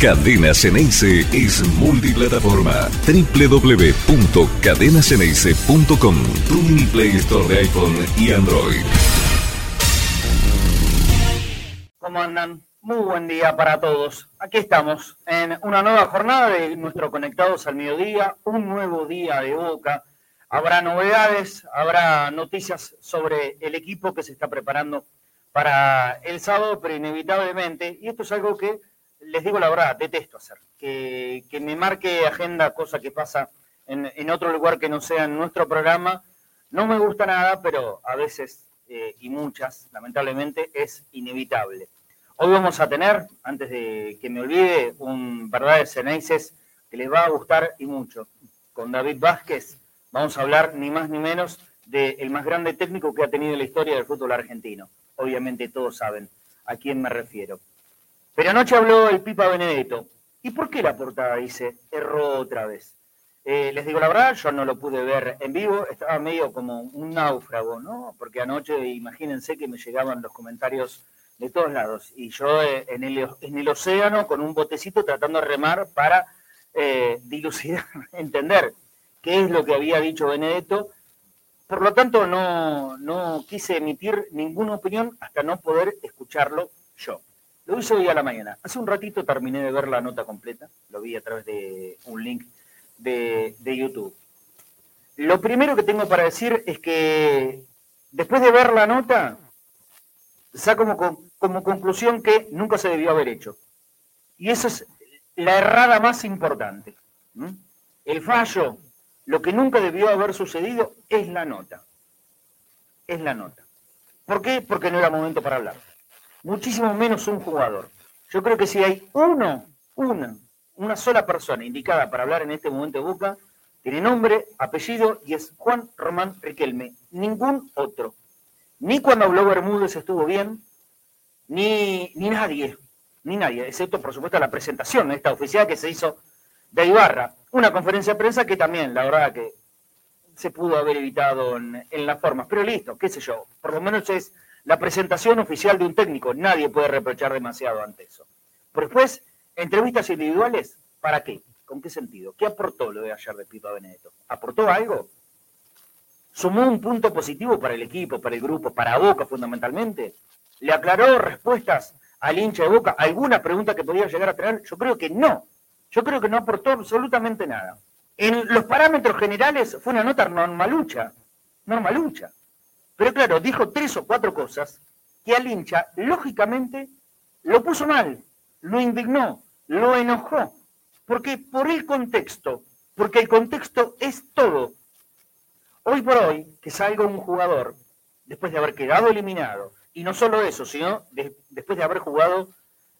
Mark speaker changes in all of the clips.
Speaker 1: Cadena Ceneice es multiplataforma. www.cadenaceneice.com Tu mini Play Store de iPhone y Android.
Speaker 2: ¿Cómo andan? Muy buen día para todos. Aquí estamos en una nueva jornada de nuestro Conectados al Mediodía, un nuevo día de Boca. Habrá novedades, habrá noticias sobre el equipo que se está preparando para el sábado, pero inevitablemente, y esto es algo que les digo la verdad, detesto hacer, que, me marque agenda, cosa que pasa en, otro lugar que no sea en nuestro programa, no me gusta nada, pero a veces eh, y muchas, lamentablemente, es inevitable. Hoy vamos a tener, antes de que me olvide, un verdad de que les va a gustar y mucho. Con David Vázquez vamos a hablar ni más ni menos del más grande técnico que ha tenido la historia del fútbol argentino. Obviamente todos saben a quién me refiero. Pero anoche habló el Pipa Benedetto. ¿Y por qué la portada dice erró otra vez? Eh, les digo la verdad, yo no lo pude ver en vivo, estaba medio como un náufrago, ¿no? Porque anoche, imagínense que me llegaban los comentarios de todos lados. Y yo eh, en, el, océano con un botecito tratando de remar para eh, dilucidar, entender qué es lo que había dicho Benedetto. Por lo tanto, no quise emitir ninguna opinión hasta no poder escucharlo yo. Lo hice hoy a la mañana. Hace un ratito terminé de ver la nota completa. Lo vi a través de un link de, de YouTube. Lo primero que tengo para decir es que después de ver la nota, saco como, como conclusión que nunca se debió haber hecho. Y esa es la errada más importante. El fallo, lo que nunca debió haber sucedido es la nota. Es la nota. ¿Por qué? Porque no era momento para hablar. Muchísimo menos un jugador. Yo creo que si hay uno, una, una sola persona indicada para hablar en este momento de Boca, tiene nombre, apellido y es Juan Román Riquelme. Ningún otro. Ni cuando habló Bermúdez estuvo bien, ni, ni nadie, ni nadie, excepto por supuesto la presentación, esta oficial que se hizo de Ibarra. Una conferencia de prensa que también, la verdad que se pudo haber evitado en, en las formas, pero listo, qué sé yo, por lo menos es la presentación oficial de un técnico, nadie puede reprochar demasiado ante eso. Pero después, entrevistas individuales, ¿para qué? ¿Con qué sentido? ¿Qué aportó lo de ayer de Pipa Benedetto? ¿Aportó algo? ¿Sumó un punto positivo para el equipo, para el grupo, para Boca fundamentalmente? ¿Le aclaró respuestas al hincha de Boca? ¿Alguna pregunta que podía llegar a tener? Yo creo que no. Yo creo que no aportó absolutamente nada. En los parámetros generales fue una nota normalucha. Normalucha. Pero claro, dijo tres o cuatro cosas que al hincha, lógicamente, lo puso mal, lo indignó, lo enojó. Porque por el contexto, porque el contexto es todo. Hoy por hoy, que salga un jugador, después de haber quedado eliminado, y no solo eso, sino después de haber jugado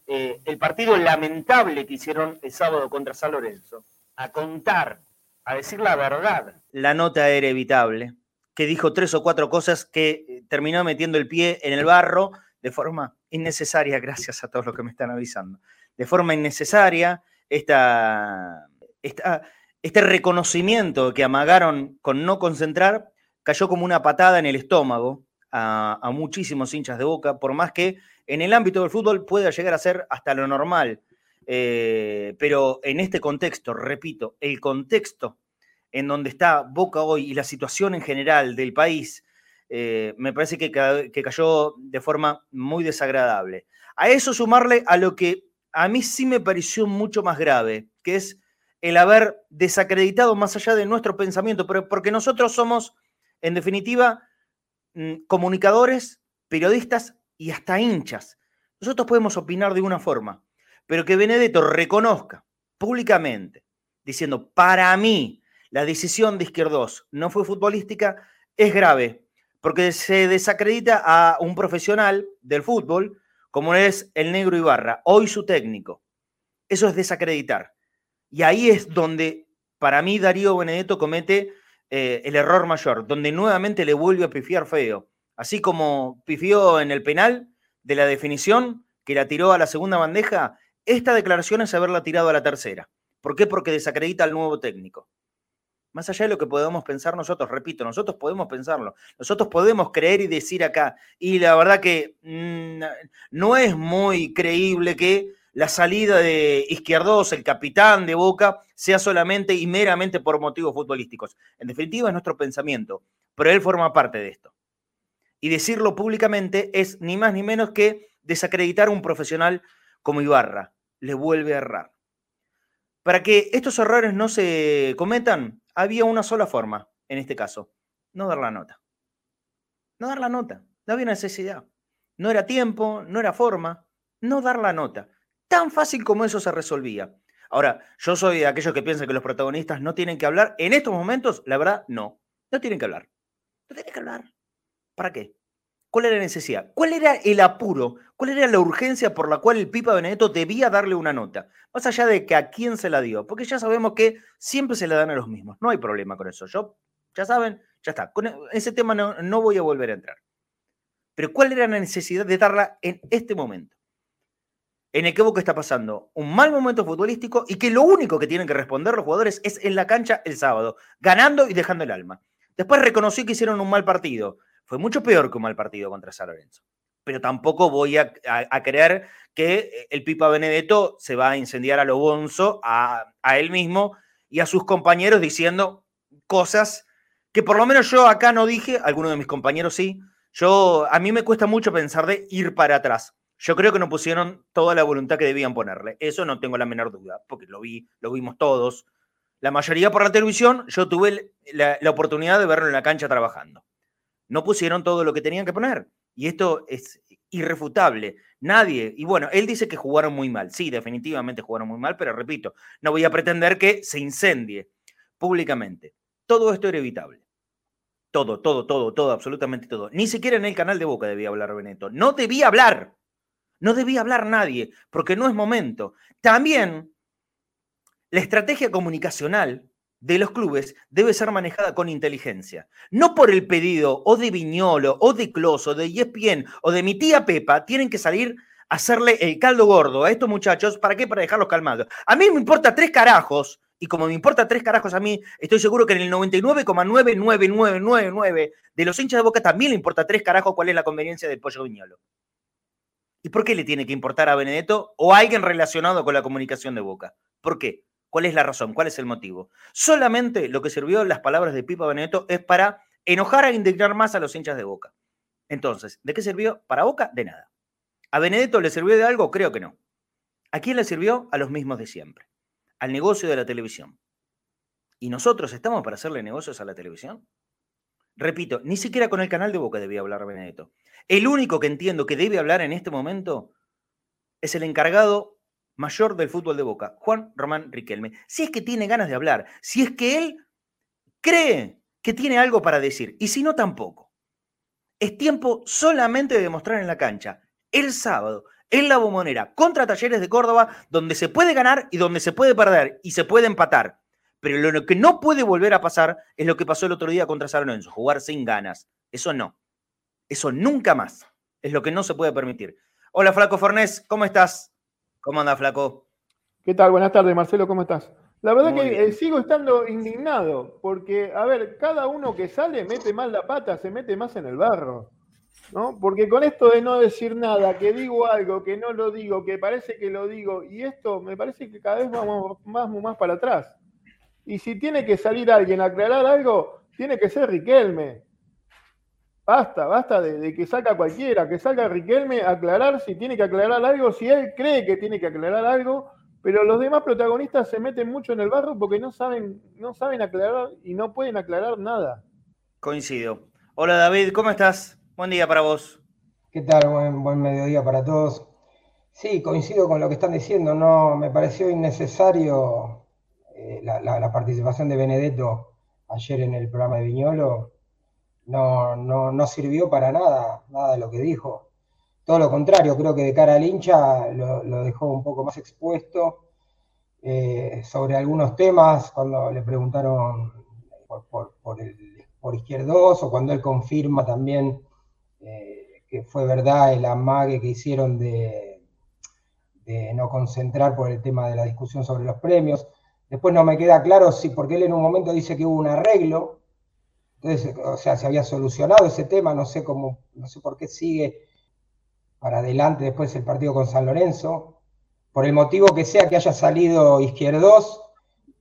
Speaker 2: eh, el partido lamentable que hicieron el sábado contra San Lorenzo, a contar, a decir la verdad.
Speaker 3: La nota era evitable, que dijo tres o cuatro cosas que eh, terminó metiendo el pie en el barro de forma innecesaria, gracias a todos los que me están avisando, de forma innecesaria, esta, esta este reconocimiento que amagaron con no concentrar cayó como una patada en el estómago a, muchísimos hinchas de boca, por más que en el ámbito del fútbol pueda llegar a ser hasta lo normal. Eh, pero en este contexto, repito, el contexto en donde está Boca hoy y la situación en general del país, eh, me parece que, que, cayó de forma muy desagradable. A eso sumarle a lo que a mí sí me pareció mucho más grave, que es el haber desacreditado más allá de nuestro pensamiento, pero porque nosotros somos, en definitiva, mm, comunicadores, periodistas y hasta hinchas. Nosotros podemos opinar de una forma, pero que Benedetto reconozca públicamente, diciendo, para mí, la decisión de Izquierdos no fue futbolística, es grave, porque se desacredita a un profesional del fútbol, como es el negro Ibarra, hoy su técnico. Eso es desacreditar. Y ahí es donde, para mí, Darío Benedetto comete eh, el error mayor, donde nuevamente le vuelve a pifiar feo. Así como pifió en el penal de la definición, que la tiró a la segunda bandeja, esta declaración es haberla tirado a la tercera. ¿Por qué? Porque desacredita al nuevo técnico. Más allá de lo que podemos pensar nosotros, repito, nosotros podemos pensarlo, nosotros podemos creer y decir acá, y la verdad que mm, no es muy creíble que
Speaker 2: la salida de Izquierdos, el capitán de Boca, sea solamente y meramente por motivos futbolísticos. En definitiva, es nuestro pensamiento, pero él forma parte de esto. Y decirlo públicamente es ni más ni menos que desacreditar a un profesional como Ibarra. Le vuelve a errar. Para que estos errores no se cometan, había una sola forma, en este caso, no dar la nota. No dar la nota, no había necesidad. No era tiempo, no era forma, no dar la nota. Tan fácil como eso se resolvía. Ahora, yo soy de aquellos que piensan que los protagonistas no tienen que hablar. En estos momentos, la verdad, no. No tienen que hablar. No tienen que hablar. ¿Para qué? ¿Cuál era la necesidad? ¿Cuál era el apuro? ¿Cuál era la urgencia por la cual el Pipa Benedetto debía darle una nota? Más allá de que a quién se la dio. Porque ya sabemos que siempre se la dan a los mismos. No hay problema con eso. Yo, ya saben, ya está. Con ese tema no, no voy a volver a entrar. Pero ¿cuál era la necesidad de darla en este momento? en el que Boca está pasando un mal momento futbolístico y que lo único que tienen que responder los jugadores es en la cancha el sábado, ganando y dejando el alma. Después reconocí que hicieron un mal partido. Fue mucho peor que un mal partido contra San Lorenzo. Pero tampoco voy a, creer que el Pipa Benedetto se va a incendiar a lo bonzo, a, a él mismo y a sus compañeros diciendo cosas que por lo menos yo acá no dije, algunos de mis compañeros sí. Yo, a mí me cuesta mucho pensar de ir para atrás. Yo creo que no pusieron toda la voluntad que debían ponerle. Eso no tengo la menor duda, porque lo vi, lo vimos todos. La mayoría por la televisión, yo tuve la, oportunidad de verlo en la cancha trabajando. No pusieron todo lo que tenían que poner. Y esto es irrefutable. Nadie, y bueno, él dice que jugaron muy mal. Sí, definitivamente jugaron muy mal, pero repito, no voy a pretender que se incendie públicamente. Todo esto era evitable. Todo, todo, todo, todo, absolutamente todo. Ni siquiera en el canal de Boca debía hablar Beneto. No debía hablar. No debía hablar nadie, porque no es momento. También la estrategia comunicacional de los clubes debe ser manejada con inteligencia. No por el pedido o de Viñolo, o de Closo, de ESPN, o de mi tía Pepa, tienen que salir a hacerle el caldo gordo a estos muchachos. ¿Para qué? Para dejarlos calmados. A mí me importa tres carajos, y como me importa tres carajos a mí, estoy seguro que en el 99,99999 de los hinchas de Boca también le importa tres carajos cuál es la conveniencia del pollo Viñolo. ¿Y por qué le tiene que importar a Benedetto o a alguien relacionado con la comunicación de Boca? ¿Por qué? ¿Cuál es la razón? ¿Cuál es el motivo? Solamente lo que sirvió las palabras de Pipa Benedetto es para enojar e indignar más a los hinchas de Boca. Entonces, ¿de qué sirvió? Para Boca, de nada. ¿A Benedetto le sirvió de algo? Creo que no. ¿A quién le sirvió? A los mismos de siempre. Al negocio de la televisión. ¿Y nosotros estamos para hacerle negocios a la televisión? Repito, ni siquiera con el canal de Boca debía hablar Benedetto. El único que entiendo que debe hablar en este momento es el encargado mayor del fútbol de Boca, Juan Román Riquelme. Si es que tiene ganas de hablar, si es que él cree que tiene algo para decir, y si no, tampoco. Es tiempo solamente de demostrar en la cancha, el sábado, en la bombonera, contra Talleres de Córdoba, donde se puede ganar y donde se puede perder y se puede empatar. Pero lo que no puede volver a pasar es lo que pasó el otro día contra San Lorenzo, jugar sin ganas. Eso no. Eso nunca más. Es lo que no se puede permitir. Hola, Flaco Fornés, ¿cómo estás? ¿Cómo anda, Flaco?
Speaker 4: ¿Qué tal? Buenas tardes, Marcelo, ¿cómo estás? La verdad que eh, sigo estando indignado, porque, a ver, cada uno que sale mete más la pata, se mete más en el barro. ¿no? Porque con esto de no decir nada, que digo algo, que no lo digo, que parece que lo digo, y esto me parece que cada vez vamos más, más para atrás. Y si tiene que salir alguien a aclarar algo, tiene que ser Riquelme. Basta, basta de, que salga cualquiera, que salga Riquelme a aclarar si tiene que aclarar algo, si él cree que tiene que aclarar algo, pero los demás protagonistas se meten mucho en el barro porque no saben, no saben aclarar y no pueden aclarar nada.
Speaker 2: Coincido. Hola David, ¿cómo estás? Buen día para vos.
Speaker 5: ¿Qué tal? Buen, buen mediodía para todos. Sí, coincido con lo que están diciendo. No, me pareció innecesario eh, la, la, participación de Benedetto ayer en el programa de Viñolo no, no, no sirvió para nada, nada de lo que dijo. Todo lo contrario, creo que de cara al hincha lo, dejó un poco más expuesto eh, sobre algunos temas, cuando le preguntaron por, por, el, por Izquierdos o cuando él confirma también eh, que fue verdad el amague que hicieron de, de no concentrar por el tema de la discusión sobre los premios. Después no me queda claro si, porque él en un momento dice que hubo un arreglo, entonces, o sea, se había solucionado ese tema, no sé cómo, no sé por qué sigue para adelante después el partido con San Lorenzo. por el motivo que sea que haya salido izquierdos,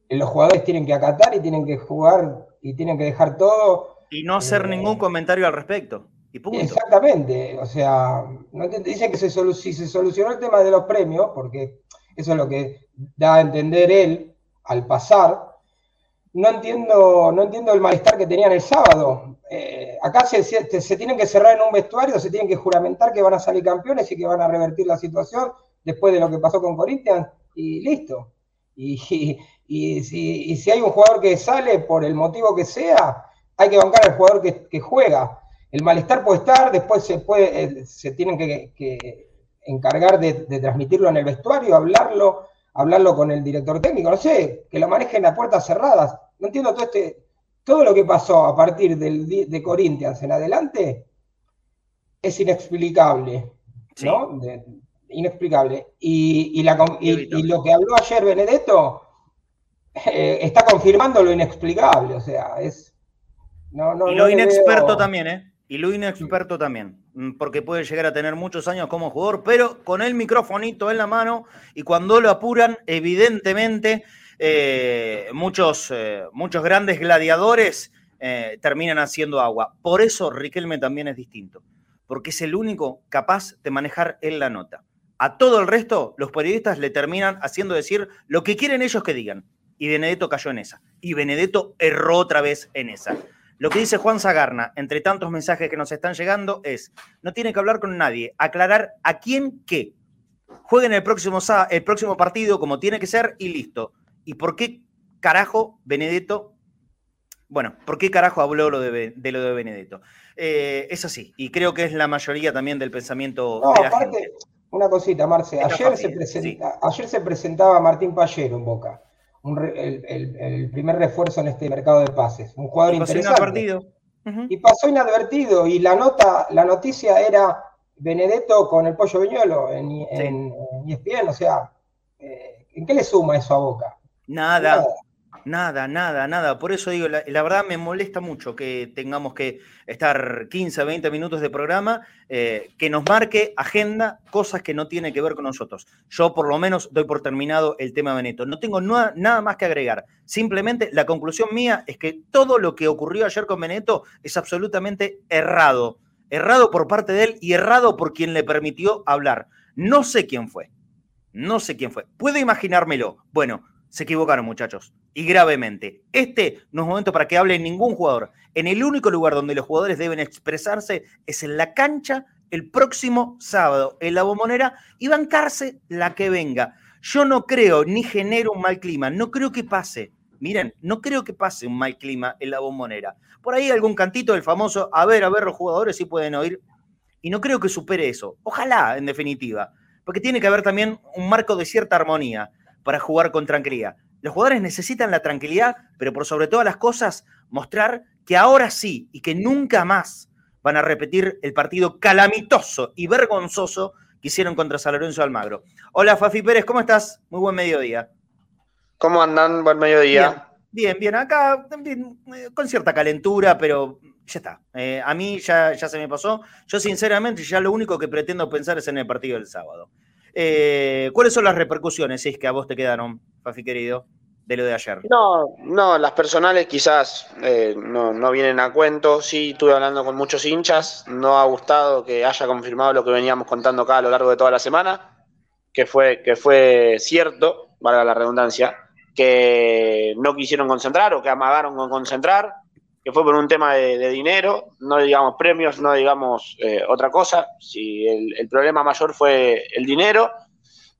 Speaker 5: los jugadores tienen que acatar y tienen que jugar y tienen que dejar todo.
Speaker 2: Y no hacer
Speaker 5: Eh,
Speaker 2: ningún comentario al respecto. Y punto.
Speaker 5: Exactamente, o sea, no dicen que se solu- si se solucionó el tema de los premios, porque eso es lo que da a entender él al pasar, no entiendo, no entiendo el malestar que tenían el sábado. Eh, acá se, tienen que cerrar en un vestuario, se tienen que juramentar que van a salir campeones y que van a revertir la situación después de lo que pasó con Corinthians y listo. Y, y- si, y si hay un jugador que sale por el motivo que sea, hay que bancar al jugador que, juega. El malestar puede estar, después se, puede, eh, se tienen que, que encargar de, de transmitirlo en el vestuario, hablarlo, hablarlo con el director técnico, no sé, que lo manejen a puertas cerradas. No entiendo todo este, todo lo que pasó a partir del, de Corinthians en adelante es inexplicable,
Speaker 2: Sí.
Speaker 5: ¿no? De- inexplicable. Y, y la con- y-
Speaker 2: Evitable.
Speaker 5: y lo que habló ayer Benedetto eh, está confirmando lo inexplicable, o sea, es... No, no,
Speaker 2: y lo inexperto
Speaker 5: veo-
Speaker 2: también, ¿eh? Y lo inexperto también, mm, porque puede llegar a tener muchos años como jugador, pero con el microfonito en la mano y cuando lo apuran, evidentemente, eh, muchos, eh, muchos grandes gladiadores eh, terminan haciendo agua. Por eso Riquelme también es distinto, porque es el único capaz de manejar en la nota. A todo el resto, los periodistas le terminan haciendo decir lo que quieren ellos que digan. Y Benedetto cayó en esa. Y Benedetto erró otra vez en esa. Lo que dice Juan Zagarna, entre tantos mensajes que nos están llegando, es, no tiene que hablar con nadie, aclarar a quién qué. Jueguen el próximo, el próximo partido como tiene que ser y listo. ¿Y por qué carajo Benedetto? Bueno, ¿por qué carajo habló lo de, lo de Benedetto? Eh, es así, y creo que es la mayoría también del pensamiento
Speaker 5: No,
Speaker 2: de la
Speaker 5: aparte,
Speaker 2: gente.
Speaker 5: una cosita, Marce. Ayer se, presenta- ayer se presentaba Martín Pallero en Boca, un el, el- el primer refuerzo en este mercado de pases. Un jugador
Speaker 2: Y pasó
Speaker 5: interesante.
Speaker 2: inadvertido.
Speaker 5: Y pasó inadvertido. Y la nota, la noticia era Benedetto con el pollo viñolo en, en, en ESPN. O sea, eh, ¿en qué le suma eso a Boca?
Speaker 2: Nada,
Speaker 5: Nada.
Speaker 2: Nada, nada. Por eso digo, la, la verdad me molesta mucho que tengamos que estar 15, 20 minutos de programa, eh, que nos marque agenda, cosas que no tienen que ver con nosotros. Yo por lo menos doy por terminado el tema Beneto. No tengo nada, nada más que agregar. Simplemente la conclusión mía es que todo lo que ocurrió ayer con Beneto es absolutamente errado. Errado por parte de él y errado por quien le permitió hablar. No sé quién fue. No sé quién fue. Puedo imaginármelo. Bueno, se equivocaron, muchachos. Y gravemente. Este no es momento para que hable ningún jugador. En el único lugar donde los jugadores deben expresarse es en la cancha el próximo sábado, en la bombonera, y bancarse la que venga. Yo no creo ni genero un mal clima. No creo que pase. Miren, no creo que pase un mal clima en la bombonera. Por ahí algún cantito del famoso, a ver, a ver, los jugadores si pueden oír. Y no creo que supere eso. Ojalá, en definitiva. Porque tiene que haber también un marco de cierta armonía para jugar con tranquilidad. Los jugadores necesitan la tranquilidad, pero por sobre todas las cosas, mostrar que ahora sí y que nunca más van a repetir el partido calamitoso y vergonzoso que hicieron contra San Lorenzo Almagro. Hola Fafi Pérez, ¿cómo estás? Muy buen mediodía.
Speaker 6: ¿Cómo andan? Buen mediodía.
Speaker 2: Bien, bien, acá bien, eh, con cierta calentura, pero ya está. Eh, a mí ya, ya se me pasó. Yo sinceramente ya lo único que pretendo pensar es en el partido del sábado. Eh, ¿Cuáles son las repercusiones, si es que a vos te quedaron, Fafi querido, de lo de ayer?
Speaker 6: No, no, las personales quizás eh, no, no vienen a cuento. Sí, estuve hablando con muchos hinchas. No ha gustado que haya confirmado lo que veníamos contando acá a lo largo de toda la semana, que fue, que fue cierto, valga la redundancia, que no quisieron concentrar o que amagaron con concentrar, que fue por un tema de, de dinero, no digamos premios, no digamos eh, otra cosa. Si el, el problema mayor fue el dinero,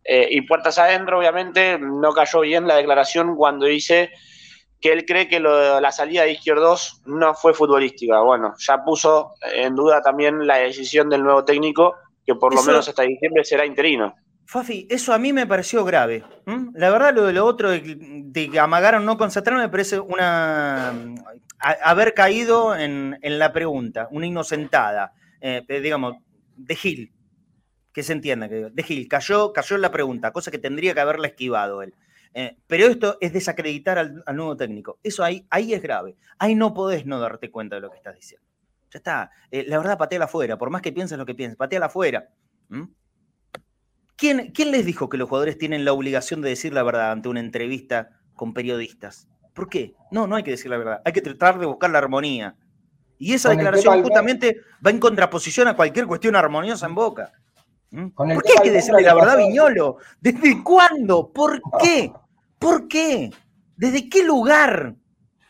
Speaker 6: eh, y puertas adentro, obviamente, no cayó bien la declaración cuando dice que él cree que lo, la salida de Izquierdos no fue futbolística. Bueno, ya puso en duda también la decisión del nuevo técnico, que por lo menos hasta diciembre será interino.
Speaker 2: Fafi, eso a mí me pareció grave. La verdad, lo de lo otro, de, de que amagaron no concentrar, me parece una. Haber caído en, en la pregunta, una inocentada, eh, eh, digamos, de Gil. Que se entienda, que de Gil cayó, cayó en la pregunta, cosa que tendría que haberla esquivado él. Eh, pero esto es desacreditar al, nuevo técnico. Eso ahí, ahí es grave. Ahí no podés no darte cuenta de lo que estás diciendo. Ya está. La verdad, pateala afuera. Por más que pienses lo que pienses, pateala afuera. ¿m? ¿Quién, ¿Quién les dijo que los jugadores tienen la obligación de decir la verdad ante una entrevista con periodistas? ¿Por qué? No, no hay que decir la verdad. Hay que tratar de buscar la armonía. Y esa declaración justamente va en contraposición a cualquier cuestión armoniosa en Boca. ¿Mm? ¿Por qué hay que decirle la verdad, Viñolo? ¿Desde cuándo? ¿Por qué? ¿Por qué? ¿Desde qué lugar?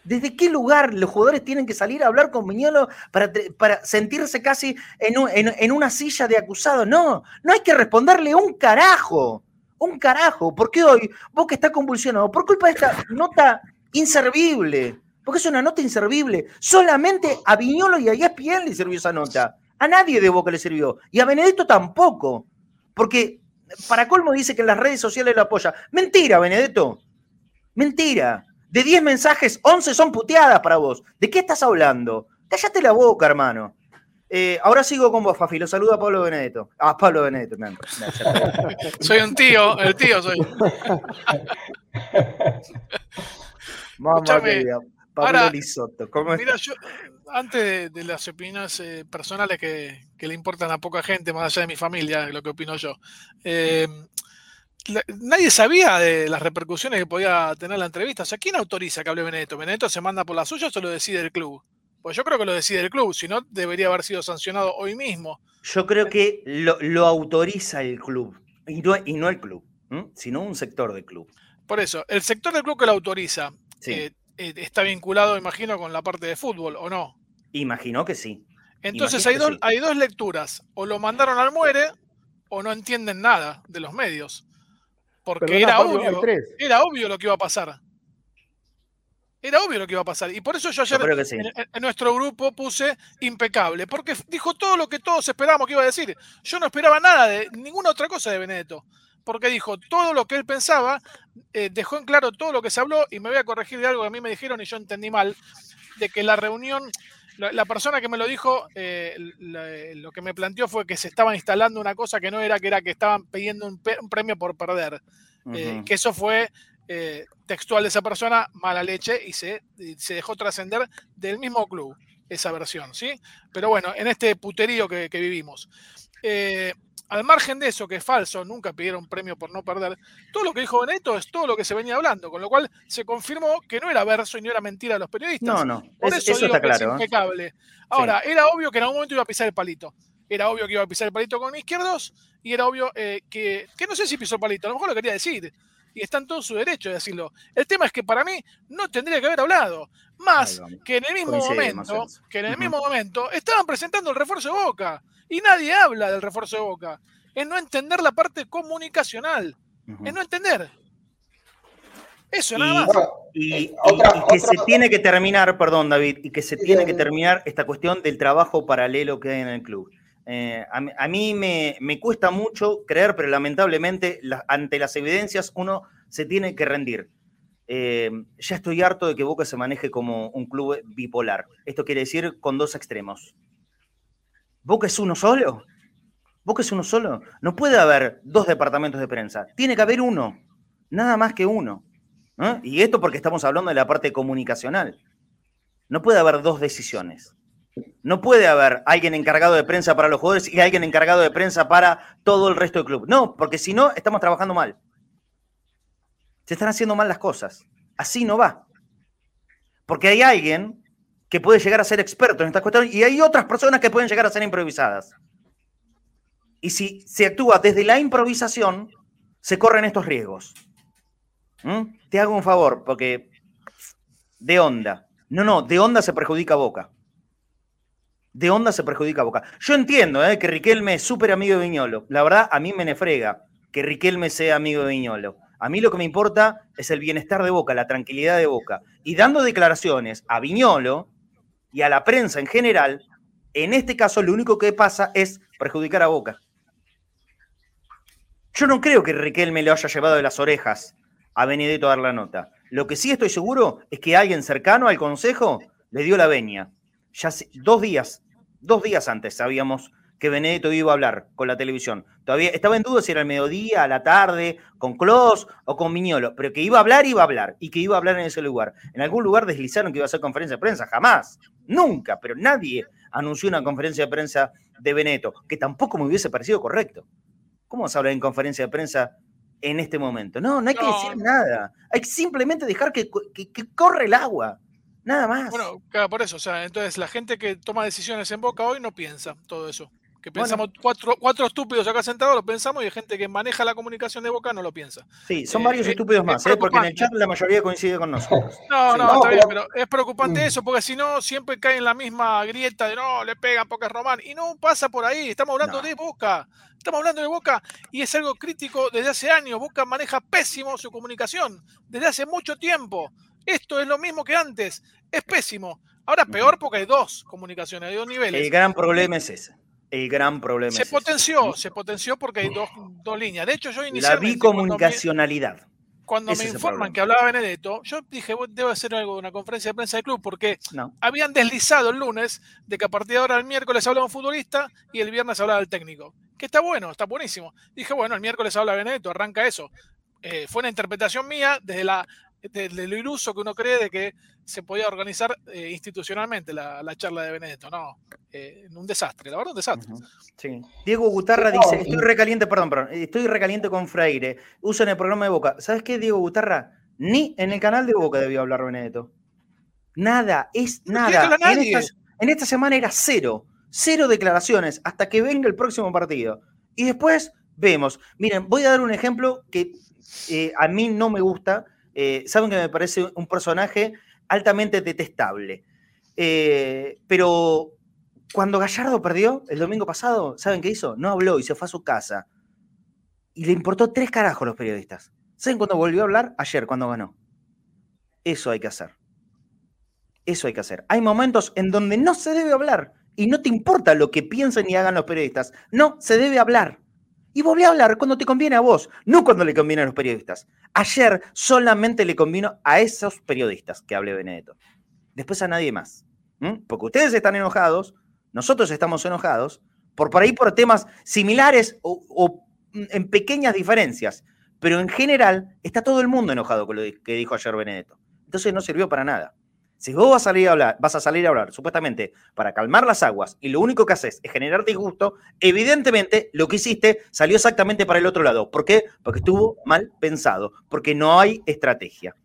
Speaker 2: ¿Desde qué lugar los jugadores tienen que salir a hablar con Viñolo para, para sentirse casi en, una silla de acusado? No, no hay que responderle un carajo. Un carajo. ¿Por qué hoy Boca está convulsionado? Por culpa de esta nota inservible. Porque es una nota inservible. Solamente a Viñolo y a ESPN le sirvió esa nota. A nadie de Boca le sirvió. Y a Benedetto tampoco. Porque para colmo dice que en las redes sociales lo apoya. Mentira, Benedetto. Mentira. De 10 mensajes, 11 son puteadas para vos. ¿De qué estás hablando? Cállate la boca, hermano. Eh, ahora sigo con vos, Fafi. Lo saluda Pablo Benedetto. Ah, Pablo Benedetto.
Speaker 7: soy un tío, el tío soy.
Speaker 2: Mamá Pablo
Speaker 7: ahora, ¿cómo mira, yo, antes de, las opiniones eh, personales que, le importan a poca gente, más allá de mi familia, lo que opino yo, eh, nadie sabía de las repercusiones que podía tener la entrevista. O sea, ¿quién autoriza que hable Benedetto? ¿Benedetto se manda por la suya o se lo decide el club? Pues yo creo que lo decide el club, si no, debería haber sido sancionado hoy mismo.
Speaker 2: Yo creo que lo, autoriza el club, y no, el club, sino un sector del club.
Speaker 7: Por eso, el sector del club que lo autoriza eh, eh, está vinculado, imagino, con la parte de fútbol, ¿o no?
Speaker 2: Imagino que sí.
Speaker 7: Entonces hay, hay dos lecturas, o lo mandaron al muere o no entienden nada de los medios. Porque era obvio, era obvio lo que iba a pasar. Era obvio lo que iba a pasar. Y por eso yo ayer en, nuestro grupo puse impecable. Porque dijo todo lo que todos esperábamos que iba a decir. Yo no esperaba nada de ninguna otra cosa de Benedetto. Porque dijo todo lo que él pensaba, eh, dejó en claro todo lo que se habló. Y me voy a corregir de algo que a mí me dijeron y yo entendí mal. De que la reunión, la, persona que me lo dijo, eh, lo que me planteó fue que se estaba instalando una cosa que no era, que era que estaban pidiendo un, premio por perder. Eh, que eso fue textual de esa persona, mala leche, y se, se dejó trascender del mismo club esa versión, ¿sí? Pero bueno, en este puterío que, vivimos. Eh, al margen de eso, que es falso, nunca pidieron premio por no perder, todo lo que dijo Beneto es todo lo que se venía hablando, con lo cual se confirmó que no era verso y no era mentira de los periodistas.
Speaker 2: No, no,
Speaker 7: por eso, está claro. Es impecable. Ahora, era obvio que en algún momento iba a pisar el palito. Era obvio que iba a pisar el palito con izquierdos y era obvio que, que no sé si pisó el palito, a lo mejor lo quería decir y está en todo su derecho de decirlo. El tema es que para mí no tendría que haber hablado. Más que en el mismo momento, que en el mismo momento estaban presentando el refuerzo de Boca y nadie habla del refuerzo de Boca. Es no entender la parte comunicacional. Es no entender. Eso nada más.
Speaker 2: Y, que se tiene que terminar, perdón David, y que se tiene que terminar esta cuestión del trabajo paralelo que hay en el club. Eh, a, mí me, cuesta mucho creer, pero lamentablemente ante las evidencias uno se tiene que rendir. Eh, ya estoy harto de que Boca se maneje como un club bipolar. Esto quiere decir con dos extremos. ¿Boca es uno solo? ¿Boca es uno solo? No puede haber dos departamentos de prensa. Tiene que haber uno. Nada más que uno. Y esto porque estamos hablando de la parte comunicacional. No puede haber dos decisiones. No puede haber alguien encargado de prensa para los jugadores y alguien encargado de prensa para todo el resto del club. No, porque si no, estamos trabajando mal. Se están haciendo mal las cosas. Así no va. Porque hay alguien que puede llegar a ser experto en estas cuestiones y hay otras personas que pueden llegar a ser improvisadas. Y si se actúa desde la improvisación, se corren estos riesgos. ¿Mm? Te hago un favor, porque de onda. No, no, de onda se perjudica Boca de onda se perjudica a Boca. Yo entiendo eh, que Riquelme es súper amigo de Viñolo. La verdad, a mí me nefrega que Riquelme sea amigo de Viñolo. A mí lo que me importa es el bienestar de Boca, la tranquilidad de Boca. Y dando declaraciones a Viñolo y a la prensa en general, en este caso lo único que pasa es perjudicar a Boca. Yo no creo que Riquelme le haya llevado de las orejas a Benedetto a dar la nota. Lo que sí estoy seguro es que alguien cercano al consejo le dio la veña. Ya dos días dos días antes sabíamos que Benedetto iba a hablar con la televisión. Todavía estaba en duda si era el mediodía, a la tarde, con Clos o con Miñolo, pero que iba a hablar, iba a hablar, y que iba a hablar en ese lugar. En algún lugar deslizaron que iba a hacer conferencia de prensa, jamás, nunca, pero nadie anunció una conferencia de prensa de Benedetto, que tampoco me hubiese parecido correcto. ¿Cómo vas a hablar en conferencia de prensa en este momento? No, no hay que decir nada. Hay que simplemente dejar que, que corre el agua. Nada más.
Speaker 7: Bueno, claro, por eso. O sea, entonces la gente que toma decisiones en Boca hoy no piensa todo eso que pensamos cuatro, cuatro estúpidos acá sentados, lo pensamos, y hay gente que maneja la comunicación de Boca no lo piensa.
Speaker 2: Sí, son varios eh, estúpidos más, ¿eh? porque en el chat la mayoría coincide con nosotros.
Speaker 7: No, no, está bien, pero es preocupante mm. eso, porque si no, siempre cae en la misma grieta de no, le pegan porque es Román, y no pasa por ahí, estamos hablando de Boca, estamos hablando de Boca, y es algo crítico desde hace años, Boca maneja pésimo su comunicación, desde hace mucho tiempo. Esto es lo mismo que antes, es pésimo. Ahora peor porque hay dos comunicaciones, hay dos niveles.
Speaker 2: El gran problema es ese. El gran problema.
Speaker 7: Se potenció, se potenció porque hay dos, líneas. De hecho, yo
Speaker 2: inicialmente. La bicomunicacionalidad.
Speaker 7: Cuando me, informan que hablaba Benedetto, yo dije, debo hacer algo, de una conferencia de prensa del club, porque habían deslizado el lunes de que a partir de ahora el miércoles hablaba un futbolista y el viernes hablaba el técnico. Que está bueno, está buenísimo. Dije, bueno, el miércoles habla Benedetto, arranca eso. Eh, fue una interpretación mía desde la de, lo iluso que uno cree de que se podía organizar eh, institucionalmente la, charla de Benedetto. No, eh, un desastre, la verdad, un desastre.
Speaker 2: Diego Gutarra dice: Estoy recaliente, perdón, perdón, estoy recaliente con Freire. Usan el programa de Boca. ¿Sabes qué, Diego Gutarra? Ni en el canal de Boca debió hablar Benedetto. Nada, es nada. En esta, semana era cero. Cero declaraciones hasta que venga el próximo partido. Y después vemos. Miren, voy a dar un ejemplo que eh, a mí no me gusta, eh, saben que me parece un personaje altamente detestable. Eh, pero cuando Gallardo perdió el domingo pasado, ¿saben qué hizo? No habló y se fue a su casa. Y le importó tres carajos a los periodistas. ¿Saben cuándo volvió a hablar? Ayer, cuando ganó. Eso hay que hacer. Eso hay que hacer. Hay momentos en donde no se debe hablar y no te importa lo que piensen y hagan los periodistas. No, se debe hablar. Y volví a hablar cuando te conviene a vos, no cuando le conviene a los periodistas. Ayer solamente le convino a esos periodistas que hable Benedetto. Después a nadie más. Porque ustedes están enojados, nosotros estamos enojados, por, ahí por temas similares o, en pequeñas diferencias. Pero en general está todo el mundo enojado con lo que dijo ayer Benedetto. Entonces no sirvió para nada. Si vos vas a salir a hablar, vas a salir a hablar supuestamente para calmar las aguas y lo único que haces es generar disgusto, evidentemente lo que hiciste salió exactamente para el otro lado. ¿Por qué? Porque estuvo mal pensado, porque no hay estrategia.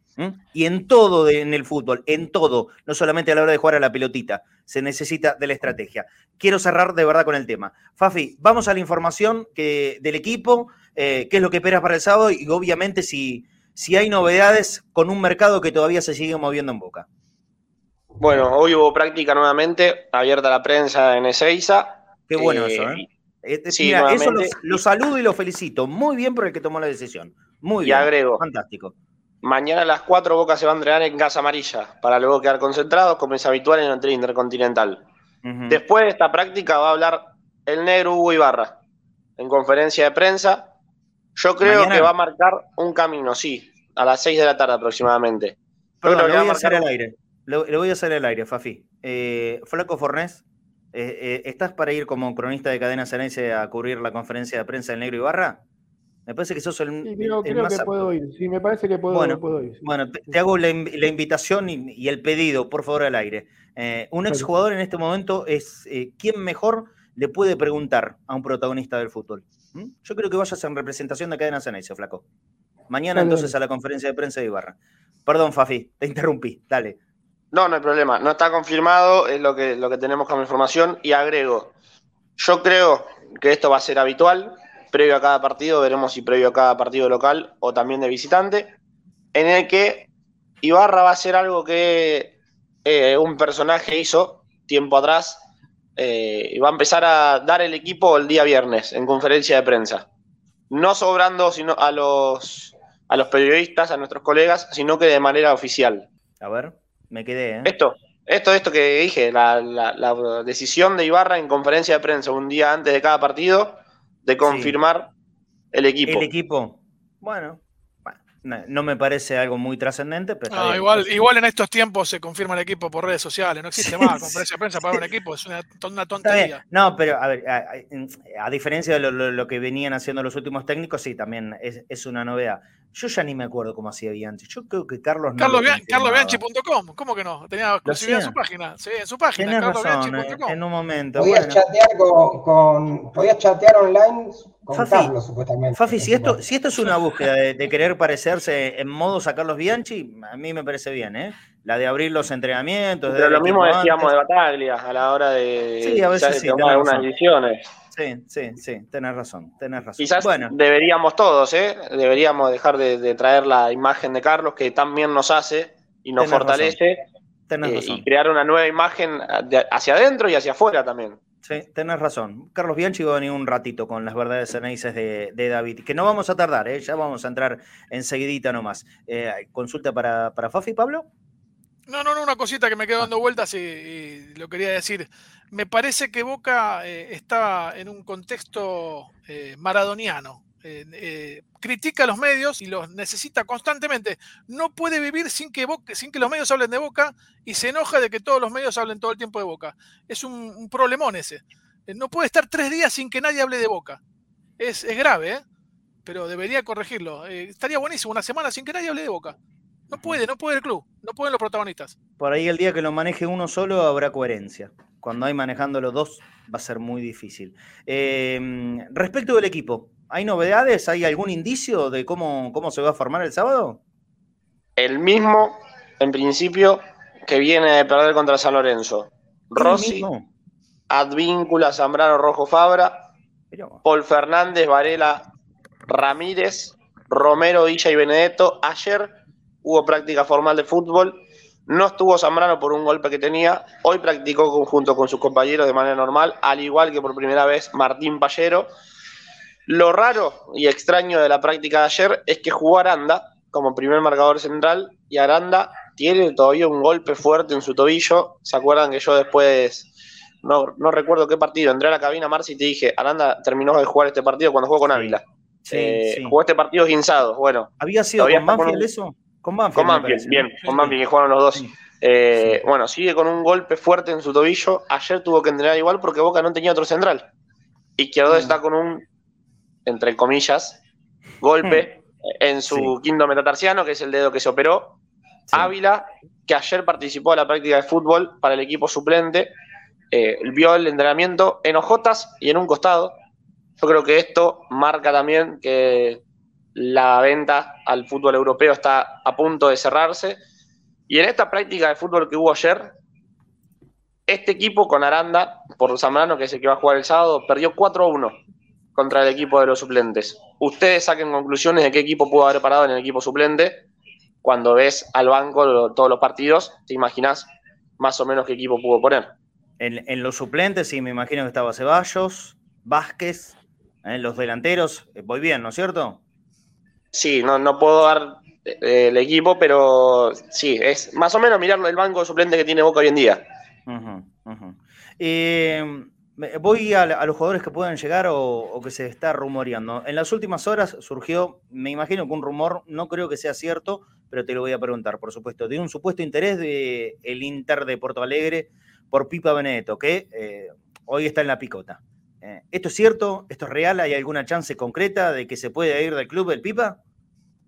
Speaker 2: Y en todo en el fútbol, en todo, no solamente a la hora de jugar a la pelotita, se necesita de la estrategia. Quiero cerrar de verdad con el tema. Fafi, vamos a la información del equipo, eh, qué es lo que esperas para el sábado y obviamente si, si hay novedades con un mercado que todavía se sigue moviendo en boca.
Speaker 6: Bueno, hoy hubo práctica nuevamente, abierta la prensa en Ezeiza.
Speaker 2: Qué bueno eso, ¿eh? Este, sí, mira, eso lo, saludo y lo felicito. Muy bien por el que tomó la decisión. Muy bien.
Speaker 6: Y agrego.
Speaker 2: Fantástico.
Speaker 6: Mañana a las 4 Boca se va a entrenar en Casa Amarilla para luego quedar concentrados, como es habitual en el intercontinental. Después de esta práctica va a hablar el negro Hugo Ibarra en conferencia de prensa. Yo creo que va a marcar un camino, sí, a las 6 de la tarde aproximadamente.
Speaker 2: Pero lo voy a marcar al aire. Le, voy a hacer el aire, Fafi. Eh, Flaco Fornés, eh, eh, ¿estás para ir como cronista de cadena Ceneice a cubrir la conferencia de prensa del Negro Ibarra? Me parece que sos el.
Speaker 4: Sí, creo, que puedo ir. Sí, me parece que puedo,
Speaker 2: bueno,
Speaker 4: ir.
Speaker 2: Bueno, te, hago la, invitación y, el pedido, por favor, al aire. un exjugador en este momento es quién mejor le puede preguntar a un protagonista del fútbol. ¿Mm? Yo creo que vayas en representación de cadena Ceneice, Flaco. Mañana entonces a la conferencia de prensa de Ibarra. Perdón, Fafi, te interrumpí. Dale.
Speaker 6: No, no hay problema. No está confirmado, es lo que, lo que tenemos como información. Y agrego, yo creo que esto va a ser habitual. Previo a cada partido, veremos si previo a cada partido local o también de visitante, en el que Ibarra va a hacer algo que eh, un personaje hizo tiempo atrás eh, y va a empezar a dar el equipo el día viernes en conferencia de prensa. No sobrando sino a, los, a los periodistas, a nuestros colegas, sino que de manera oficial.
Speaker 2: A ver. Me quedé, ¿eh?
Speaker 6: Esto, esto, esto que dije, la, decisión de Ibarra en conferencia de prensa un día antes de cada partido de confirmar el equipo.
Speaker 2: El equipo. Bueno, no, me parece algo muy trascendente, pero.
Speaker 7: igual, igual en estos tiempos se confirma el equipo por redes sociales, no existe más conferencia de prensa para un equipo, es una, tontería.
Speaker 2: No, pero a ver, a, diferencia de lo, que venían haciendo los últimos técnicos, sí, también es, una novedad. Yo ya ni me acuerdo cómo hacía Bianchi. Yo creo que Carlos no.
Speaker 7: CarlosBianchi.com. ¿Cómo que no? Tenía exclusividad en su página. Sí, en su página.
Speaker 2: razón, eh, en un momento.
Speaker 5: Podías, chatear con, podías chatear online con Carlos, supuestamente.
Speaker 2: Fafi, si esto, si esto es una búsqueda de, querer parecerse en modos a Carlos Bianchi, a mí me parece bien, ¿eh? La de abrir los entrenamientos.
Speaker 6: Pero lo mismo decíamos de Bataglia a la hora de,
Speaker 2: sí, a veces
Speaker 6: tomar algunas decisiones.
Speaker 2: Sí, sí, sí, tenés razón, tenés razón.
Speaker 6: Quizás bueno. deberíamos todos, ¿eh? Deberíamos dejar de, traer la imagen de Carlos que tan bien nos hace y nos fortalece. Eh, y crear una nueva imagen hacia adentro y hacia afuera también.
Speaker 2: Sí, tenés razón. Carlos Bianchi va a venir un ratito con las verdades ceneices de, de David, que no vamos a tardar, ¿eh? ya vamos a entrar enseguidita nomás. Eh, ¿Consulta para, para Fafi, Pablo?
Speaker 7: No, no, no, una cosita que me quedo dando vueltas y, lo quería decir. Me parece que Boca eh, está en un contexto eh, maradoniano. Eh, critica a los medios y los necesita constantemente. No puede vivir sin que, sin que los medios hablen de Boca y se enoja de que todos los medios hablen todo el tiempo de Boca. Es un, problemón ese. no puede estar tres días sin que nadie hable de Boca. Es, es grave, pero debería corregirlo. estaría buenísimo una semana sin que nadie hable de Boca. No puede, no puede el club, no pueden los protagonistas.
Speaker 2: Por ahí el día que lo maneje uno solo habrá coherencia. Cuando hay manejando los dos va a ser muy difícil. Em, respecto del equipo, ¿hay novedades? ¿Hay algún indicio de cómo, cómo se va a formar el sábado?
Speaker 6: El mismo, en principio, que viene de perder contra San Lorenzo. Rossi, Advíncula, Zambrano, Rojo, Fabra, Paul Fernández, Varela, Ramírez, Romero, Villa y Benedetto. Ayer hubo práctica formal de fútbol. No estuvo Zambrano por un golpe que tenía. Hoy practicó junto con sus compañeros de manera normal, al igual que por primera vez Martín Pallero. Lo raro y extraño de la práctica de ayer es que jugó Aranda como primer marcador central y Aranda tiene todavía un golpe fuerte en su tobillo. ¿Se acuerdan que yo después, no, no recuerdo qué partido, entré a la cabina Marci y te dije, Aranda terminó de jugar este partido cuando jugó con Ávila. Eh, jugó este partido guinzado. Bueno,
Speaker 2: ¿había sido con Manfield eso?
Speaker 6: Con Banfield. bien, con Banfield, que jugaron los dos. Eh, bueno, sigue con un golpe fuerte en su tobillo. Ayer tuvo que entrenar igual porque Boca no tenía otro central. Izquierdo mm. está con un, entre comillas, golpe mm. en su quinto metatarsiano, que es el dedo que se operó. Ávila, que ayer participó en la práctica de fútbol para el equipo suplente, eh, vio el entrenamiento en ojotas y en un costado. Yo creo que esto marca también que la venta al fútbol europeo está a punto de cerrarse. Y en esta práctica de fútbol que hubo ayer, este equipo con Aranda, por Zambrano, que es el que va a jugar el sábado, perdió 4-1 contra el equipo de los suplentes. Ustedes saquen conclusiones de qué equipo pudo haber parado en el equipo suplente. Cuando ves al banco todos los partidos, te imaginas más o menos qué equipo pudo poner.
Speaker 2: En, los suplentes, sí, me imagino que estaba Ceballos, Vázquez, en ¿eh? los delanteros. Eh, voy bien, ¿no es cierto?
Speaker 6: Sí, no, no puedo dar eh, el equipo, pero sí, es más o menos mirar el banco suplente que tiene Boca hoy en día.
Speaker 2: Eh, voy a, los jugadores que puedan llegar o, que se está rumoreando. En las últimas horas surgió, me imagino que un rumor, no creo que sea cierto, pero te lo voy a preguntar, por supuesto, de un supuesto interés del el Inter de Porto Alegre por Pipa Benedetto, que eh, hoy está en la picota. Eh, ¿Esto es cierto? ¿Esto es real? ¿Hay alguna chance concreta de que se pueda ir del club el Pipa?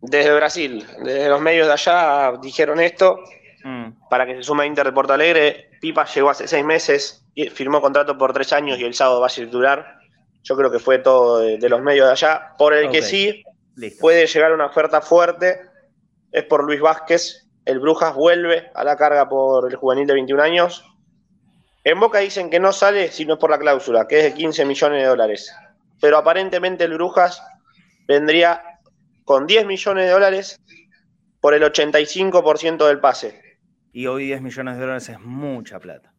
Speaker 6: Desde Brasil, desde los medios de allá dijeron esto mm. para que se sume a Inter de Porto Alegre. Pipa llegó hace seis meses, y firmó contrato por tres años y el sábado va a circular. Yo creo que fue todo de, los medios de allá. Por el que sí puede llegar una oferta fuerte es por Luis Vázquez. El Brujas vuelve a la carga por el juvenil de 21 años en Boca dicen que no sale si no es por la cláusula, que es de 15 millones de dólares. Pero aparentemente el Brujas vendría con 10 millones de dólares por el 85% del pase.
Speaker 2: Y hoy 10 millones de dólares es mucha plata.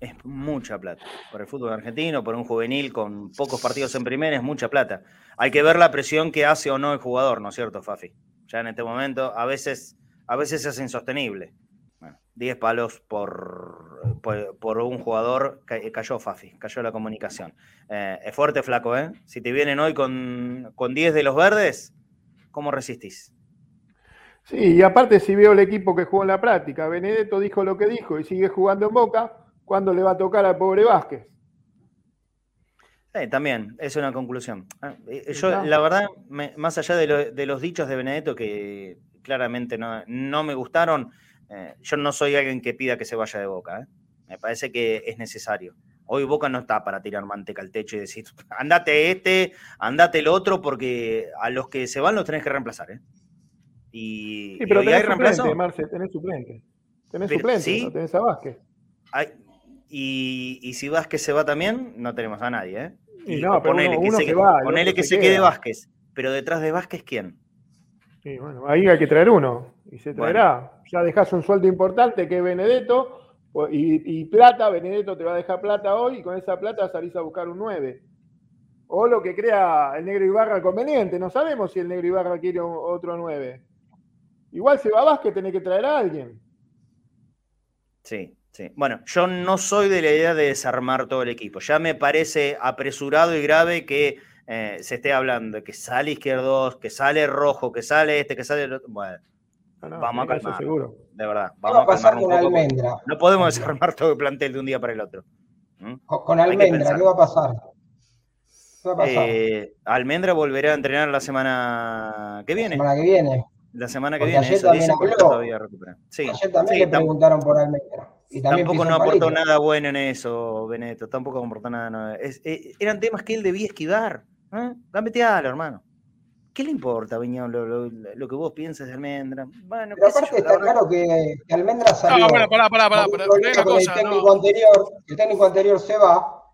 Speaker 2: Es mucha plata. Por el fútbol argentino, por un juvenil con pocos partidos en primera, es mucha plata. Hay que ver la presión que hace o no el jugador, ¿no es cierto, Fafi? Ya en este momento a veces, a veces es insostenible. 10 palos por, por, un jugador, cayó Fafi, cayó la comunicación. Eh, es fuerte, flaco, ¿eh? Si te vienen hoy con, con 10 de los verdes, ¿cómo resistís?
Speaker 4: Sí, y aparte si veo el equipo que jugó en la práctica, Benedetto dijo lo que dijo y sigue jugando en Boca, ¿cuándo le va a tocar al pobre Vázquez?
Speaker 2: Sí, también, es una conclusión. Ah, eh, yo, la verdad, más allá de, los dichos de Benedetto, que claramente no, me gustaron, eh, yo no soy alguien que pida que se vaya de boca. ¿eh? Me parece que es necesario. Hoy Boca no está para tirar manteca al techo y decir, andate este, andate el otro, porque a los que se van los tenés que reemplazar. ¿eh?
Speaker 4: Y, sí, pero tenés suplente, Marce, tenés suplente. Tenés suplente, ¿sí? no tenés a Vázquez.
Speaker 2: y, si Vázquez se va también, no tenemos a nadie. ¿eh?
Speaker 4: Y, no, ponele que, se, va,
Speaker 2: ponele que se, quede Vázquez. Pero detrás de Vázquez, ¿quién?
Speaker 4: Sí, bueno, ahí hay que traer uno. Y se traerá. Ya dejás un sueldo importante que es Benedetto y, plata, Benedetto te va a dejar plata hoy y con esa plata salís a buscar un 9. O lo que crea el negro Ibarra conveniente. No sabemos si el negro Ibarra quiere otro 9. Igual se va a Vázquez, tenés que traer a alguien.
Speaker 2: Sí, sí. Bueno, yo no soy de la idea de desarmar todo el equipo. Ya me parece apresurado y grave que eh, se esté hablando de que sale izquierdos, que sale rojo, que sale este, que sale el otro. Bueno, vamos a calmar. Seguro. De verdad. Vamos a pasar con Almendra? No podemos desarmar todo el plantel de un día para el otro.
Speaker 5: ¿Mm? Con, Almendra, ¿qué va a pasar?
Speaker 2: ¿Qué va a pasar? Eh, Almendra volverá a entrenar la semana que viene.
Speaker 5: La semana que viene.
Speaker 2: La semana que viene. Ayer también todavía
Speaker 5: Sí. Ayer también le preguntaron por Almendra.
Speaker 2: tampoco no aportó nada bueno en eso, Beneto. Tampoco aportó nada. Eh, eran temas que él debía esquivar. ¿Eh? Gambetealo, hermano. ¿Qué le importa, Viñón, lo, que vos piensas de Almendra?
Speaker 5: Bueno, Pero aparte está claro que, Almendra salió. No,
Speaker 7: bueno, pará, pará, pará.
Speaker 5: el, técnico anterior, el técnico anterior se va.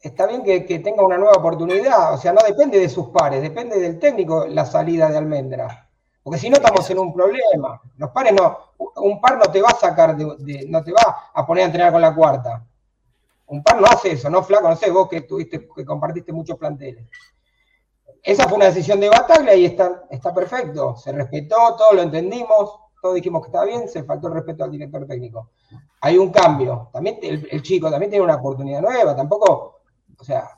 Speaker 5: Está bien que, que, tenga una nueva oportunidad. O sea, no depende de sus pares, depende del técnico la salida de Almendra. Porque si no estamos en un problema. Los pares no. Un par no te va a sacar, de, no te va a poner a entrenar con la cuarta. Un par no hace eso, ¿no, Flaco? No sé, vos que tuviste, que compartiste muchos planteles. Esa fue una decisión de Bataglia y está, está perfecto. Se respetó, todos lo entendimos, todos dijimos que estaba bien, se faltó el respeto al director técnico. Hay un cambio. También el, chico también tiene una oportunidad nueva. Tampoco, o sea,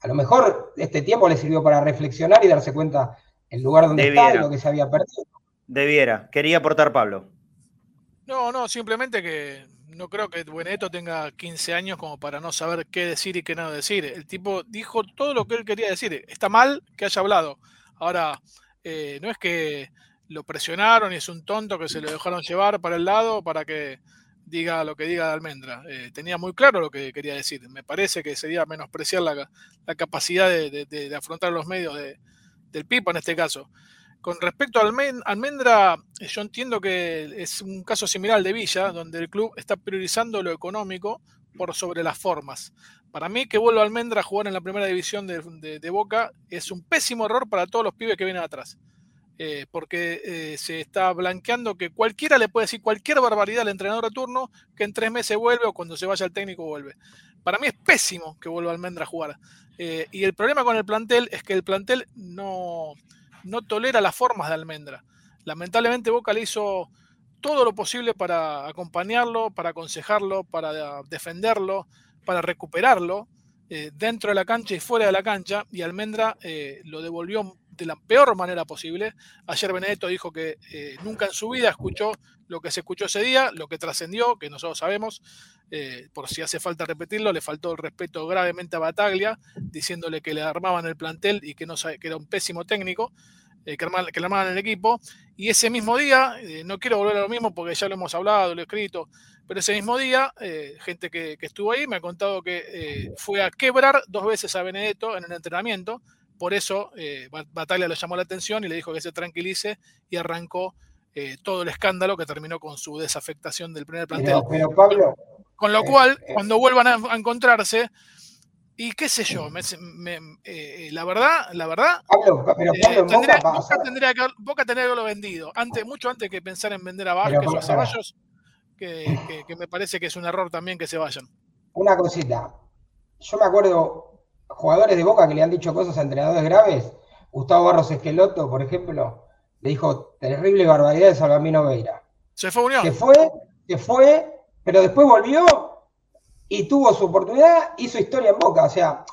Speaker 5: a lo mejor este tiempo le sirvió para reflexionar y darse cuenta el lugar donde está y lo que se había perdido.
Speaker 2: Debiera. Quería aportar Pablo.
Speaker 7: No, no, simplemente que no creo que Bueneto tenga 15 años como para no saber qué decir y qué no decir. El tipo dijo todo lo que él quería decir. Está mal que haya hablado. Ahora, eh, no es que lo presionaron y es un tonto que se lo dejaron llevar para el lado para que diga lo que diga de Almendra. Eh, tenía muy claro lo que quería decir. Me parece que sería menospreciar la, capacidad de, afrontar los medios del Pipo en este caso. Con respecto a Almendra, eh, yo entiendo que es un caso similar al de Villa, donde el club está priorizando lo económico por sobre las formas. Para mí, que vuelva Almendra a jugar en la primera división de, Boca es un pésimo error para todos los pibes que vienen atrás. Eh, porque eh, se está blanqueando que cualquiera le puede decir cualquier barbaridad al entrenador de turno, que en tres meses vuelve o cuando se vaya el técnico vuelve. Para mí es pésimo que vuelva Almendra a jugar. y el problema con el plantel es que el plantel no, no tolera las formas de Almendra. Lamentablemente Boca le hizo todo lo posible para acompañarlo, para aconsejarlo, para defenderlo, para recuperarlo eh, dentro de la cancha y fuera de la cancha, y Almendra eh, lo devolvió de la peor manera posible. Ayer Benedetto dijo que eh, nunca en su vida escuchó lo que se escuchó ese día, lo que trascendió, que nosotros sabemos, por si hace falta repetirlo, le faltó el respeto gravemente a Bataglia, diciéndole que le armaban el plantel y que, no, que era un pésimo técnico. Eh, que, le armaban el equipo. Y ese mismo día, eh, no quiero volver a lo mismo porque ya lo hemos hablado, lo he escrito, pero ese mismo día, eh, gente que, estuvo ahí me ha contado que fue a quebrar dos veces a Benedetto en el entrenamiento. Por eso Batalla lo llamó la atención y le dijo que se tranquilice y arrancó todo el escándalo que terminó con su desafectación del primer plantel.
Speaker 5: Pero, Pablo,
Speaker 7: con lo cual, cuando vuelvan a encontrarse, y qué sé yo, eh, la verdad, la verdad, eh, tendría, Boca, tendría que, Boca tendría que haberlo vendido, antes, mucho antes que pensar en vender a Vázquez o a Ceballos, que, me parece que es un error también que se vayan.
Speaker 5: Una cosita, yo me acuerdo jugadores de Boca que le han dicho cosas a entrenadores graves, Gustavo Barros Esqueloto, por ejemplo, le dijo terrible barbaridad de Salvamino Veira.
Speaker 7: Se fue Unión.
Speaker 5: Se fue, se fue, pero después volvió y tuvo su oportunidad, hizo historia en Boca. O sea,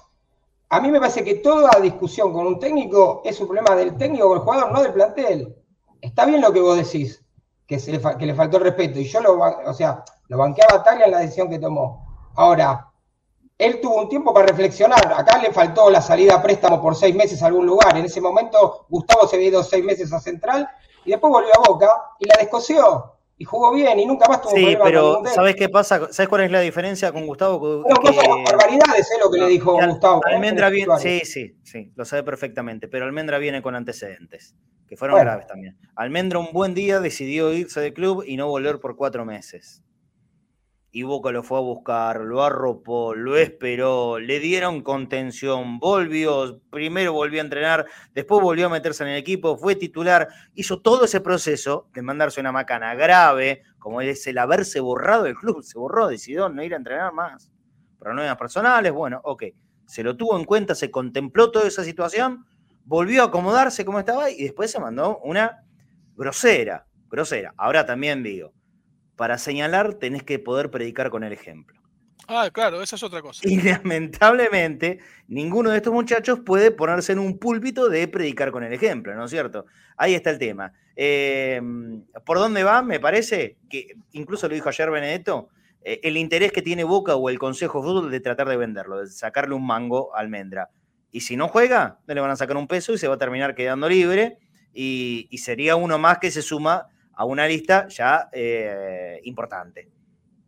Speaker 5: a mí me parece que toda discusión con un técnico es un problema del técnico con el jugador, no del plantel. Está bien lo que vos decís, que, se le, que le faltó el respeto. Y yo lo, o sea, lo banqueaba a en la decisión que tomó. Ahora, él tuvo un tiempo para reflexionar. Acá le faltó la salida a préstamo por seis meses a algún lugar. En ese momento Gustavo se había ido seis meses a Central y después volvió a Boca y la descoció. Y jugó bien y nunca más tuvo
Speaker 2: Sí, pero ¿sabes qué pasa? ¿Sabes cuál es la diferencia con Gustavo?
Speaker 5: No, no son barbaridades, es lo que le dijo Gustavo.
Speaker 2: Almendra viene, sí, sí, sí, lo sabe perfectamente, pero Almendra viene con antecedentes, que fueron graves también. Almendra un buen día decidió irse del club y no volver por cuatro meses y Boca lo fue a buscar, lo arropó, lo esperó, le dieron contención, volvió, primero volvió a entrenar, después volvió a meterse en el equipo, fue titular, hizo todo ese proceso de mandarse una macana grave, como es el haberse borrado del club, se borró, decidió no ir a entrenar más. Problemas personales, bueno, ok, se lo tuvo en cuenta, se contempló toda esa situación, volvió a acomodarse como estaba y después se mandó una grosera, grosera. Ahora también digo, para señalar tenés que poder predicar con el ejemplo.
Speaker 7: Ah, claro, esa es otra cosa.
Speaker 2: Y lamentablemente, ninguno de estos muchachos puede ponerse en un púlpito de predicar con el ejemplo, ¿no es cierto? Ahí está el tema. Em, ¿Por dónde va? Me parece que, incluso lo dijo ayer Benedetto, eh, el interés que tiene Boca o el Consejo Fútbol de tratar de venderlo, de sacarle un mango a Almendra. Y si no juega, no le van a sacar un peso y se va a terminar quedando libre. y sería uno más que se suma a una lista ya eh, importante.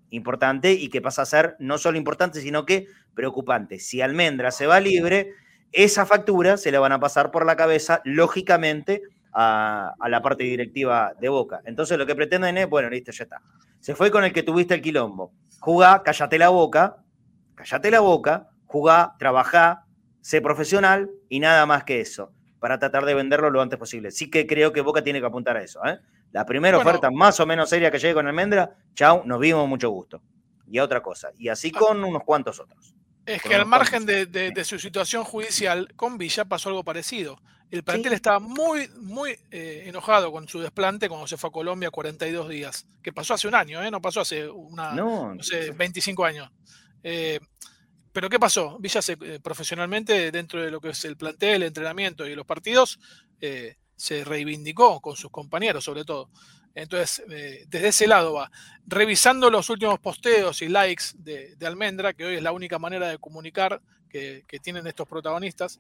Speaker 2: Importante y que pasa a ser no solo importante, sino que preocupante. Si Almendra se va libre, esa factura se le van a pasar por la cabeza, lógicamente, a, la parte directiva de Boca. Entonces lo que pretenden es, bueno, listo, ya está. Se fue con el que tuviste el quilombo. Jugá, cállate la boca, cállate la boca, jugá, trabajá, sé profesional y nada más que eso, para tratar de venderlo lo antes posible. Sí que creo que Boca tiene que apuntar a eso. ¿eh? La primera oferta más o menos seria que llegue con Almendra, chau, nos vimos, mucho gusto. Y otra cosa. Y así ah. con unos cuantos otros.
Speaker 7: Es que al margen de, su situación judicial, con Villa pasó algo parecido. El plantel estaba muy, muy eh, enojado con su desplante cuando se fue a Colombia 42 días, que pasó hace un año, ¿eh? no pasó hace una, no, sé, 25 años. Eh, pero ¿qué pasó? Villa se, profesionalmente, dentro de lo que es el plantel, el entrenamiento y los partidos, se reivindicó con sus compañeros, sobre todo. Entonces, eh, desde ese lado va. Revisando los últimos posteos y likes de, Almendra, que hoy es la única manera de comunicar que, tienen estos protagonistas,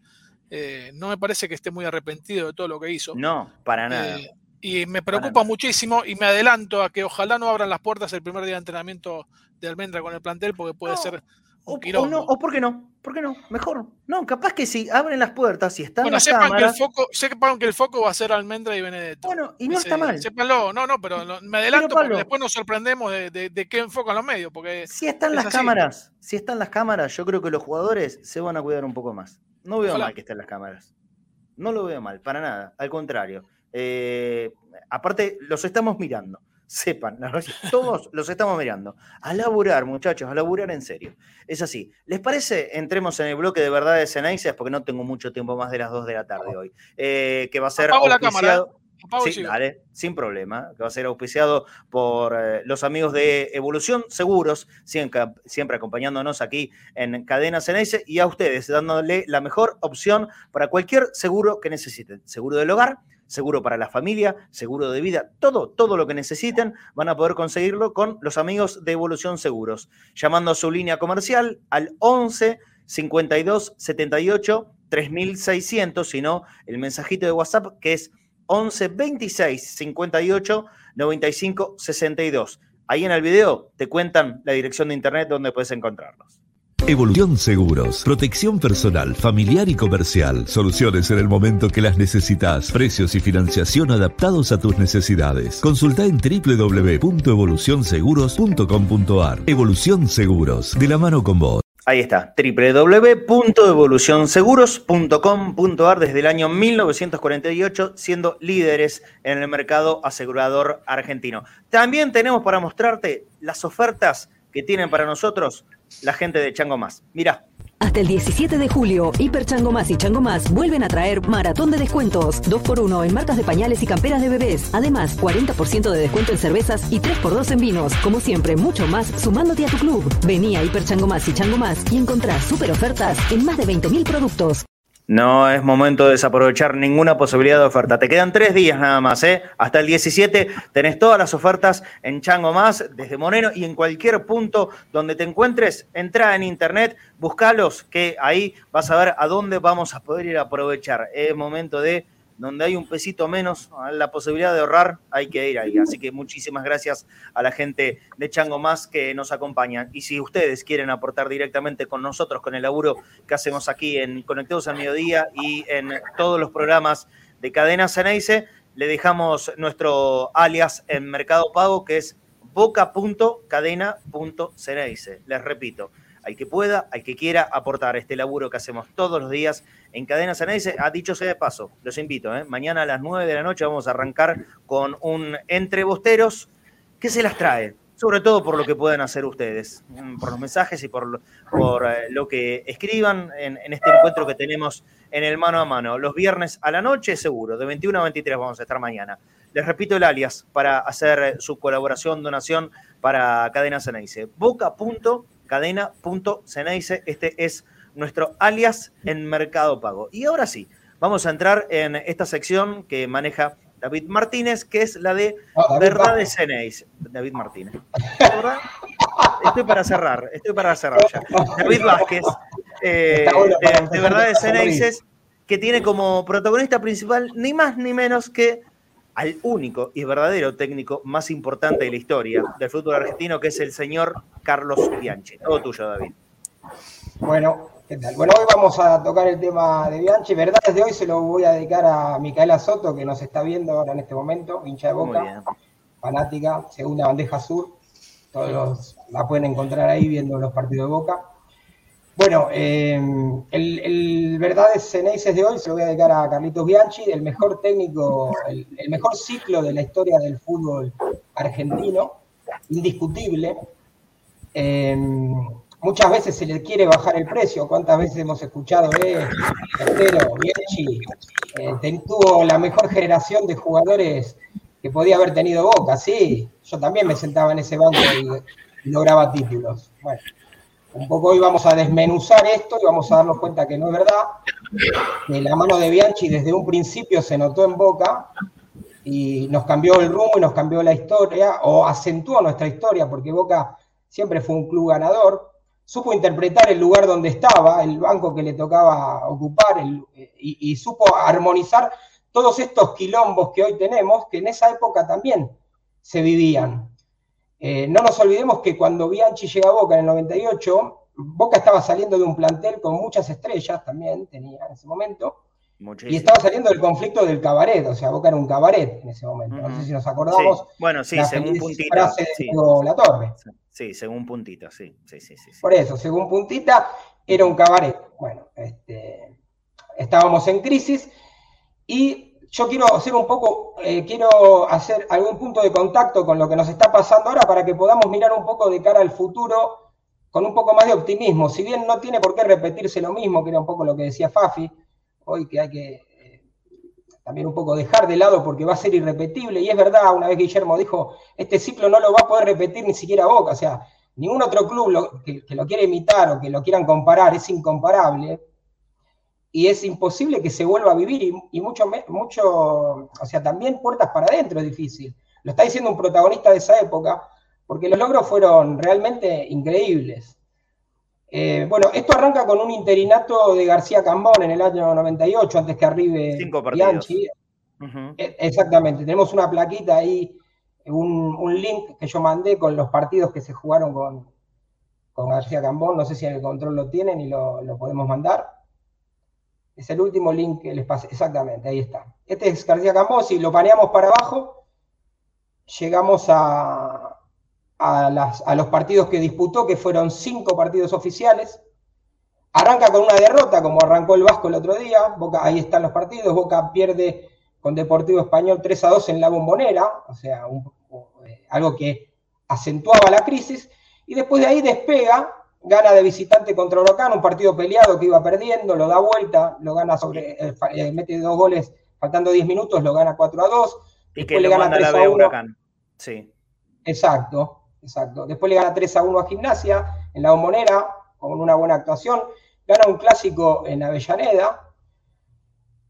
Speaker 7: eh, no me parece que esté muy arrepentido de todo lo que hizo.
Speaker 2: No, para nada.
Speaker 7: Eh, y me preocupa muchísimo y me adelanto a que ojalá no abran las puertas el primer día de entrenamiento de Almendra con el plantel, porque puede ser
Speaker 2: o, no, o por qué no, ¿por qué no? Mejor. No, capaz que si abren las puertas, y están
Speaker 7: bueno,
Speaker 2: las
Speaker 7: sepan que el foco, sepan que el foco va a ser Almendra y Benedetto.
Speaker 2: Bueno, y no está mal.
Speaker 7: Sépanlo, no, no, pero me adelanto porque después nos sorprendemos de, de, qué enfocan los medios. Porque
Speaker 2: si están las cámaras, si están las cámaras, yo creo que los jugadores se van a cuidar un poco más. No veo mal que estén las cámaras. No lo veo mal, para nada. Al contrario. Eh, aparte, los estamos mirando sepan, todos los estamos mirando. A laburar, muchachos, a laburar en serio. Es así. ¿Les parece? Entremos en el bloque de verdades en porque no tengo mucho tiempo más de las 2 de la tarde hoy. Eh, que va a ser auspiciado. Sí, sin problema. Que va a ser auspiciado por eh, los amigos de Evolución Seguros, siempre, siempre acompañándonos aquí en Cadenas Ceneice y a ustedes, dándole la mejor opción para cualquier seguro que necesiten. Seguro del hogar seguro para la familia, seguro de vida, todo, todo lo que necesiten van a poder conseguirlo con los amigos de Evolución Seguros, llamando a su línea comercial al 11 52 78 3600, sino el mensajito de WhatsApp que es 11 26 58 95 62. Ahí en el video te cuentan la dirección de internet donde puedes encontrarlos.
Speaker 1: Evolución Seguros, protección personal, familiar y comercial, soluciones en el momento que las necesitas, precios y financiación adaptados a tus necesidades. Consulta en www.evolucionseguros.com.ar. Evolución Seguros, de la mano con vos.
Speaker 2: Ahí está, www.evolucionseguros.com.ar desde el año 1948, siendo líderes en el mercado asegurador argentino. También tenemos para mostrarte las ofertas que tienen para nosotros la gente de Chango Más. Mira.
Speaker 8: Hasta el 17 de julio, Hiper Chango Más y Chango Más vuelven a traer maratón de descuentos. 2x1 en marcas de pañales y camperas de bebés. Además, 40% de descuento en cervezas y 3x2 en vinos. Como siempre, mucho más sumándote a tu club. Vení a Hiper Chango Más y Chango Más y encontrá super ofertas en más de 20.000 productos.
Speaker 2: No es momento de desaprovechar ninguna posibilidad de oferta. Te quedan tres días nada más, ¿eh? Hasta el 17 tenés todas las ofertas en Chango Más, desde Moreno y en cualquier punto donde te encuentres. Entra en internet, buscalos, que ahí vas a ver a dónde vamos a poder ir a aprovechar. Es momento de donde hay un pesito menos, la posibilidad de ahorrar, hay que ir ahí. Así que muchísimas gracias a la gente de Chango Más que nos acompaña. Y si ustedes quieren aportar directamente con nosotros, con el laburo que hacemos aquí en Conectados al Mediodía y en todos los programas de Cadena Ceneice, le dejamos nuestro alias en Mercado Pago, que es boca.cadena.ceneice. Les repito, al que pueda, al que quiera aportar este laburo que hacemos todos los días en Cadena Ceneice. Ha dicho sea de paso, los invito, ¿eh? mañana a las 9 de la noche vamos a arrancar con un Entre Bosteros que se las trae, sobre todo por lo que puedan hacer ustedes, mm, por los mensajes y por, por eh, lo que escriban en, este encuentro que tenemos en el mano a mano. Los viernes a la noche, seguro, de 21 a 23 vamos a estar mañana. Les repito el alias para hacer su colaboración, donación para Cadena Ceneice. Boca.com cadena.ceneice. Este es nuestro alias en Mercado Pago. Y ahora sí, vamos a entrar en esta sección que maneja David Martínez, que es la de oh, Verdad de Ceneice. David Martínez. Estoy para cerrar, estoy para cerrar ya. David Vázquez, eh, de, Verdad de Ceneice, que tiene como protagonista principal ni más ni menos que al único y verdadero técnico más importante de la historia del fútbol argentino, que es el señor Carlos Bianchi. Todo tuyo, David.
Speaker 5: Bueno, ¿qué tal? Bueno, hoy vamos a tocar el tema de Bianchi. Verdad, desde hoy se lo voy a dedicar a Micaela Soto, que nos está viendo ahora en este momento, hincha de boca, fanática, segunda bandeja sur. Todos la pueden encontrar ahí viendo los partidos de boca. Bueno, eh, el, el Verdades Ceneices de hoy se lo voy a dedicar a Carlitos Bianchi, el mejor técnico, el, mejor ciclo de la historia del fútbol argentino, indiscutible. Eh, muchas veces se le quiere bajar el precio, cuántas veces hemos escuchado, eh, Bianchi, tuvo la mejor generación de jugadores que podía haber tenido Boca, sí, yo también me sentaba en ese banco y lograba títulos. Bueno un poco hoy vamos a desmenuzar esto y vamos a darnos cuenta que no es verdad, que la mano de Bianchi desde un principio se notó en Boca y nos cambió el rumbo y nos cambió la historia, o acentuó nuestra historia, porque Boca siempre fue un club ganador, supo interpretar el lugar donde estaba, el banco que le tocaba ocupar, y, y supo armonizar todos estos quilombos que hoy tenemos, que en esa época también se vivían. Eh, no nos olvidemos que cuando Bianchi llega a Boca en el 98, Boca estaba saliendo de un plantel con muchas estrellas, también tenía en ese momento, y estaba saliendo del conflicto del cabaret, o sea, Boca era un cabaret en ese momento. No sé si nos acordamos.
Speaker 2: Bueno, sí, según puntita.
Speaker 5: Sí. La Torre.
Speaker 2: Sí, según puntita, sí. Sí, sí, sí,
Speaker 5: Por eso, según puntita, era un cabaret. Bueno, este, estábamos en crisis y yo quiero hacer un poco, eh, quiero hacer algún punto de contacto con lo que nos está pasando ahora para que podamos mirar un poco de cara al futuro con un poco más de optimismo. Si bien no tiene por qué repetirse lo mismo, que era un poco lo que decía Fafi, hoy que hay que eh, también un poco dejar de lado porque va a ser irrepetible. Y es verdad, una vez Guillermo dijo, este ciclo no lo va a poder repetir ni siquiera Boca. O sea, ningún otro club que, que lo quiera imitar o que lo quieran comparar es incomparable y es imposible que se vuelva a vivir y, mucho, mucho, o sea, también puertas para adentro es difícil. Lo está diciendo un protagonista de esa época, porque los logros fueron realmente increíbles. Eh, bueno, esto arranca con un interinato de García Cambón en el año 98, antes que arribe Bianchi. E, exactamente, tenemos una plaquita ahí, un, link que yo mandé con los partidos que se jugaron con, con García Cambón, no sé si en el control lo tienen y lo, lo podemos mandar. Es el último link que les pasé. Exactamente, ahí está. Este es García Campos. Si lo paneamos para abajo, llegamos a, a, los partidos que disputó, que fueron cinco partidos oficiales. Arranca con una derrota, como arrancó el Vasco el otro día. Ahí están los partidos. Boca pierde con Deportivo Español 3 a 2 en la bombonera, o sea, eh, algo que acentuaba la crisis. Y después de ahí despega gana de visitante contra Huracán, un partido peleado que iba perdiendo, lo da vuelta, lo gana sobre, eh, eh, mete dos goles faltando 10 minutos, lo gana 4 a 2.
Speaker 2: Y que le gana 3 a 1. Huracán. Sí.
Speaker 5: Exacto, exacto. Después le gana 3 a 1 a Gimnasia en la bombonera, con una buena actuación. Gana un clásico en Avellaneda.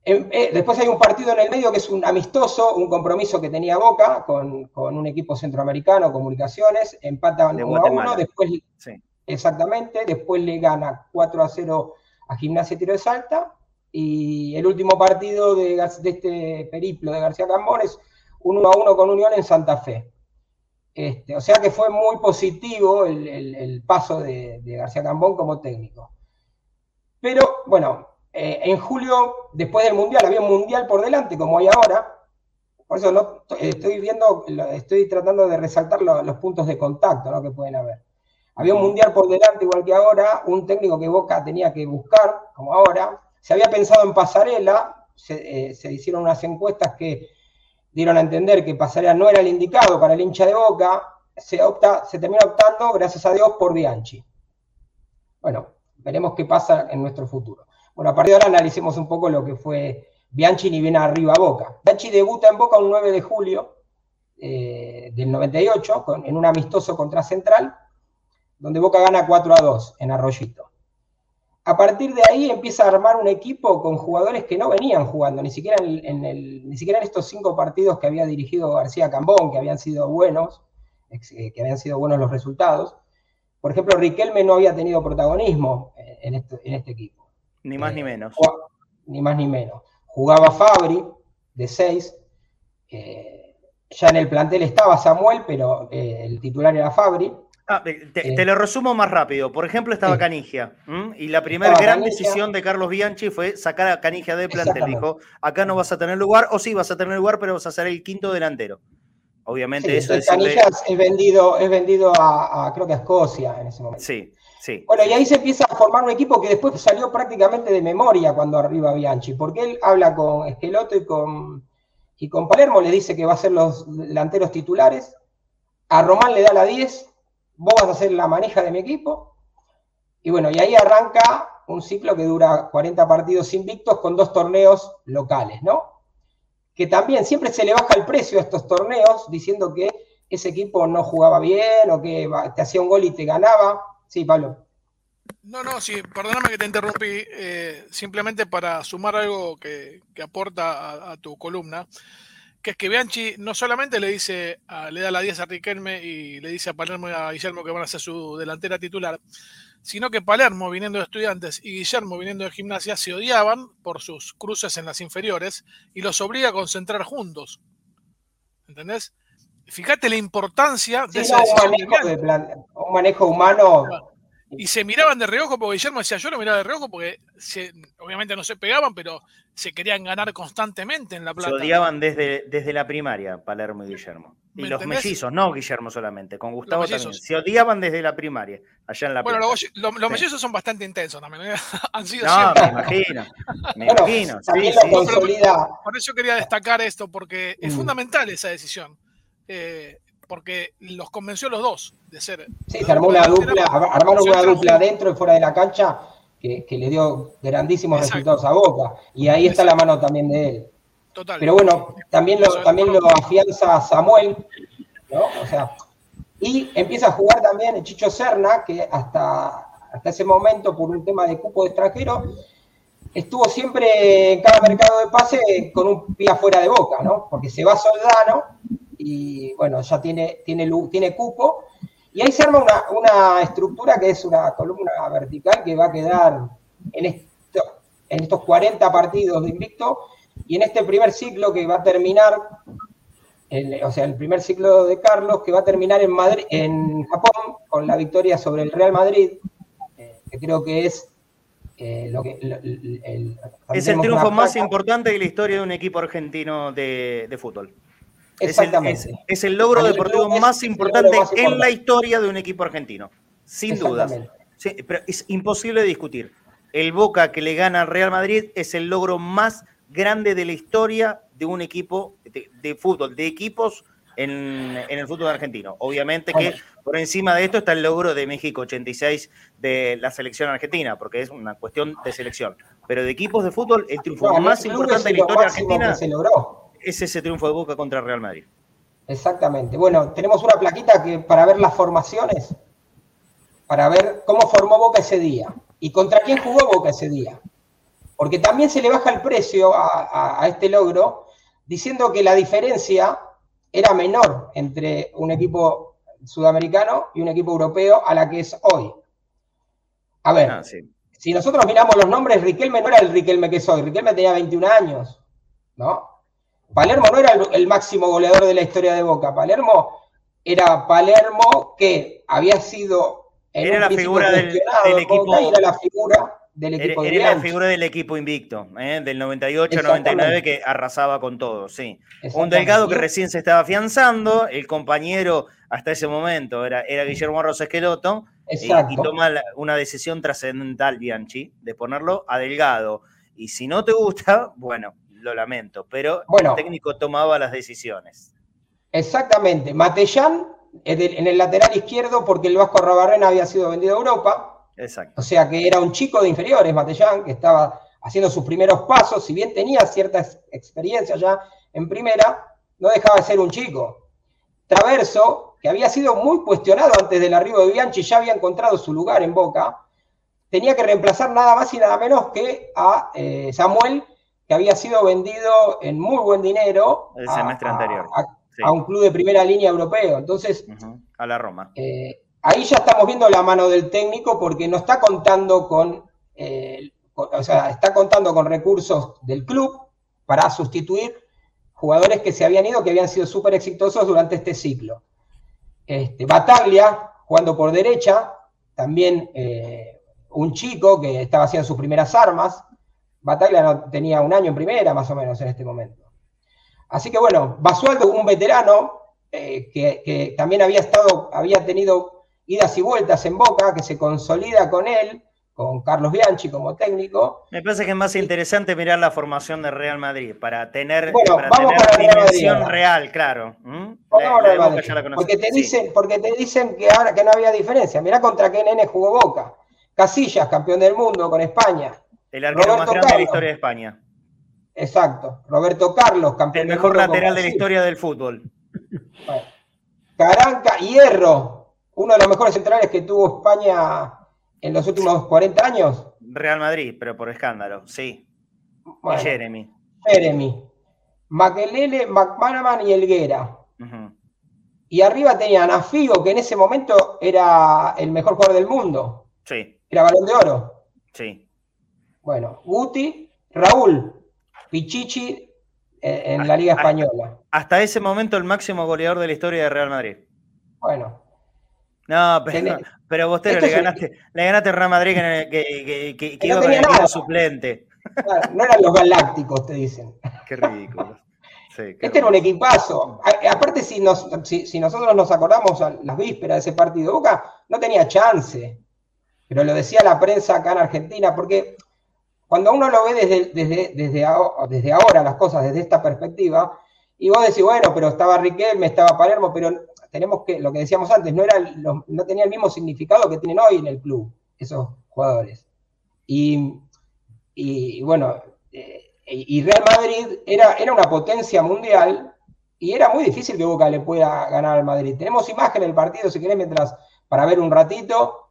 Speaker 5: Eh, después hay un partido en el medio que es un amistoso, un compromiso que tenía Boca con, un equipo centroamericano, Comunicaciones, empatan 1 a 1, después, exactamente, después le gana 4 a 0 a Gimnasia Tiro de Salta, y el último partido de, este periplo de García Cambón es 1 a 1 con Unión en Santa Fe. Este, o sea que fue muy positivo el, paso de, de García Cambón como técnico. Pero bueno, eh, en julio, después del Mundial, había un Mundial por delante, como hay ahora. Por eso no, estoy viendo, estoy tratando de resaltar los puntos de contacto que pueden haber. Había un Mundial por delante, igual que ahora, un técnico que Boca tenía que buscar, como ahora. Se había pensado en Pasarela, se, eh, hicieron unas encuestas que dieron a entender que Pasarela no era el indicado para el hincha de Boca. Se, opta, se termina optando, gracias a Dios, por Bianchi. Bueno, veremos qué pasa en nuestro futuro. Bueno, a partir de ahora analicemos un poco lo que fue Bianchi y viene arriba a Boca. Bianchi debuta en Boca un 9 de julio eh, del 98 en un amistoso contra Central, donde Boca gana 4 a 2 en Arroyito. A partir de ahí empieza a armar un equipo con jugadores que no venían jugando, ni siquiera en, ni siquiera en estos cinco partidos que había dirigido García Cambón, que habían sido buenos, eh, que habían sido buenos los resultados. Por ejemplo, Riquelme no había tenido protagonismo eh, en este equipo.
Speaker 2: Ni más ni eh, menos.
Speaker 5: ni más ni menos. Jugaba Fabri de 6. ya en el plantel estaba Samuel, pero eh, el titular era Fabri.
Speaker 2: Ah, eh, te, lo resumo más rápido. Por ejemplo, estaba Canigia. Y la primera gran decisión de Carlos Bianchi fue sacar a Canigia del plantel. Dijo: acá no vas a tener lugar, o sí vas a tener lugar, pero vas a ser el quinto delantero. Obviamente, eso
Speaker 5: es. Canigia es vendido, es vendido a, creo que a Escocia en ese momento.
Speaker 2: Sí.
Speaker 5: Bueno, y ahí se empieza a formar un equipo que después salió prácticamente de memoria cuando arriba Bianchi, porque él habla con Esqueloto y con, y con Palermo, le dice que va a ser los delanteros titulares, a Román le da la 10, vos vas a ser la maneja de mi equipo, y bueno, y ahí arranca un ciclo que dura 40 partidos invictos con dos torneos locales, ¿no? Que también siempre se le baja el precio a estos torneos diciendo que ese equipo no jugaba bien o que te hacía un gol y te ganaba Sí, Pablo.
Speaker 7: No, no, sí, perdóname que te interrumpí, eh, simplemente para sumar algo que, aporta a, tu columna, que es que Bianchi no solamente le dice, le da la 10 a Riquelme y le dice a Palermo y a Guillermo que van a ser su delantera titular, sino que Palermo, viniendo de estudiantes, y Guillermo, viniendo de gimnasia, se odiaban por sus cruces en las inferiores y los obliga a concentrar juntos. ¿Entendés? Fíjate la importancia de esa
Speaker 5: un manejo humano.
Speaker 7: Y se miraban de reojo, porque Guillermo decía, yo lo miraba de reojo porque obviamente no se pegaban, pero se querían ganar constantemente en la plata.
Speaker 2: Se odiaban desde, desde la primaria, Palermo y Guillermo. Y los mellizos, no Guillermo solamente, con Gustavo también. Se odiaban desde la primaria, allá en la
Speaker 7: Bueno, los, los, mellizos son bastante intensos también. ¿eh? Han sido
Speaker 2: no, me imagino. Me imagino.
Speaker 7: por eso quería destacar esto, porque es mm. fundamental esa decisión. Eh, porque los convenció los dos de ser.
Speaker 5: Sí, se armó una dupla, armaron una dupla dentro y fuera de la cancha que, le dio grandísimos resultados a Boca. Y ahí está la mano también de él. Total. Pero bueno, también lo, también lo afianza Samuel, ¿no? O sea, y empieza a jugar también el Chicho Serna, que hasta, hasta ese momento, por un tema de cupo de extranjero, estuvo siempre en cada mercado de pase con un pie afuera de boca, ¿no? Porque se va Soldano y bueno, ya tiene, tiene, tiene cupo. Y ahí se arma una, estructura que es una columna vertical que va a quedar en, esto, en estos 40 partidos de invicto y en este primer ciclo que va a terminar, o sea, el primer ciclo de Carlos que va a terminar en, Madrid, en Japón con la victoria sobre el Real Madrid, eh, que creo que es eh, lo que...
Speaker 2: es el triunfo más importante de la historia de un equipo argentino de, de fútbol.
Speaker 5: Exactamente.
Speaker 2: Es el, logro deportivo más importante en la historia de un equipo argentino, sin duda. pero es imposible discutir. El Boca que le gana al Real Madrid es el logro más grande de la historia de un equipo de, fútbol, de equipos en, el fútbol argentino. Obviamente que por encima de esto está el logro de México 86 de la selección argentina, porque es una cuestión de selección. Pero de equipos de fútbol, el triunfo más importante de la historia argentina se logró es ese triunfo de Boca contra Real Madrid.
Speaker 5: Exactamente. Bueno, tenemos una plaquita que para ver las formaciones, para ver cómo formó Boca ese día y contra quién jugó Boca ese día. porque también se le baja el precio a, este logro, diciendo que la diferencia era menor entre un equipo sudamericano y un equipo europeo a la que es hoy. A ver, ah, si nosotros miramos los nombres, Riquelme no era el Riquelme que es hoy, Riquelme tenía 21 años, ¿no? Palermo no era el, máximo goleador de la historia de Boca, Palermo era Palermo que había sido
Speaker 2: era la figura del, equipo
Speaker 5: era la figura del equipo
Speaker 2: era, la figura del equipo invicto ¿eh? del 98 99 que arrasaba con todo sí. Un delgado que recién se estaba afianzando el compañero hasta ese momento era, era Guillermo Arroz Esqueloto y, y, toma una decisión trascendental Bianchi de ponerlo a delgado. Y si no te gusta bueno lo lamento pero el técnico tomaba las decisiones
Speaker 5: exactamente Matellán en el lateral izquierdo porque el Vasco Rabarrena había sido vendido a Europa.
Speaker 2: Exacto.
Speaker 5: O sea que era un chico de inferiores, Matellán, que estaba haciendo sus primeros pasos, si bien tenía cierta experiencia ya en primera, no dejaba de ser un chico. Traverso, que había sido muy cuestionado antes del arribo de Bianchi, ya había encontrado su lugar en Boca, tenía que reemplazar nada más y nada menos que a eh, Samuel, que había sido vendido en muy buen dinero.
Speaker 2: El semestre anterior
Speaker 5: a un club de primera línea europeo. Entonces,
Speaker 2: a la Roma.
Speaker 5: Eh, ahí ya estamos viendo la mano del técnico porque no está contando con, eh, o sea, está contando con recursos del club para sustituir jugadores que se habían ido, que habían sido súper exitosos durante este ciclo. Este, Bataglia, jugando por derecha, también eh, un chico que estaba haciendo sus primeras armas. Bataglia no, tenía un año en primera, más o menos, en este momento. Así que bueno, Basualdo, un veterano eh, que, también había estado, había tenido idas y vueltas en Boca, que se consolida con él, con Carlos Bianchi como técnico.
Speaker 2: Me parece que es más interesante mirar la formación de Real Madrid para tener, para dimensión real, claro. ¿Mm?
Speaker 5: porque, te dicen, porque te dicen que, ahora, que no había diferencia. Mirá contra qué nene jugó Boca. Casillas, campeón del mundo con España.
Speaker 2: El arquero más grande de la historia de España.
Speaker 5: Exacto. Roberto Carlos,
Speaker 2: campeón. El mejor lateral de la historia del fútbol.
Speaker 5: Caranca, Hierro, uno de los mejores centrales que tuvo España en los últimos 40 años.
Speaker 2: Real Madrid, pero por escándalo, sí. Jeremy.
Speaker 5: Jeremy. Maquelele, McManaman y Elguera. Y arriba tenían a Figo, que en ese momento era el mejor jugador del mundo.
Speaker 2: Sí.
Speaker 5: Era balón de oro.
Speaker 2: Sí.
Speaker 5: Bueno, Guti, Raúl, Pichichi eh, en la Liga Española.
Speaker 2: Hasta ese momento el máximo goleador de la historia de Real Madrid.
Speaker 5: Bueno.
Speaker 2: No, pero, pero vos le ganaste, le ganaste a Real Madrid que, que, iba con el suplente.
Speaker 5: No eran los galácticos, te dicen.
Speaker 2: Qué ridículo.
Speaker 5: este era un equipazo. Aparte, si, si, nosotros nos acordamos a las vísperas de ese partido, Boca no tenía chance. Pero lo decía la prensa acá en Argentina, porque cuando uno lo ve desde, desde, desde, ahora, las cosas desde esta perspectiva, y vos decís, bueno, pero estaba Riquelme, estaba Palermo, pero tenemos que, lo que decíamos antes, no, era, tenía el mismo significado que tienen hoy en el club, esos jugadores. Y, bueno, eh, y Real Madrid era, era una potencia mundial y era muy difícil que Boca le pueda ganar al Madrid. Tenemos imagen del partido, si querés, mientras, para ver un ratito,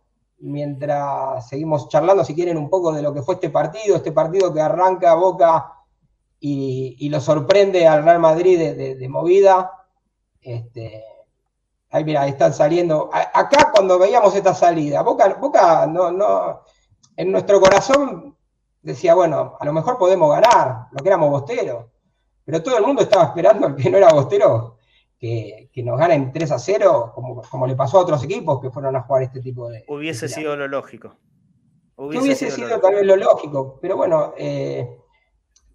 Speaker 5: mientras seguimos charlando, si quieren, un poco de lo que fue este partido, este partido que arranca Boca y, lo sorprende al Real Madrid de, movida. Este, ahí mira, están saliendo. acá cuando veíamos esta salida, Boca, Boca no, no, en nuestro corazón decía, bueno, a lo mejor podemos ganar, lo que éramos bosteros. Pero todo el mundo estaba esperando al que no era bostero que, nos ganen 3 a 0, como, como, le pasó a otros equipos que fueron a jugar este tipo de.
Speaker 2: Hubiese sido lo lógico.
Speaker 5: Hubiese, sido, tal vez lo lógico, pero bueno, eh,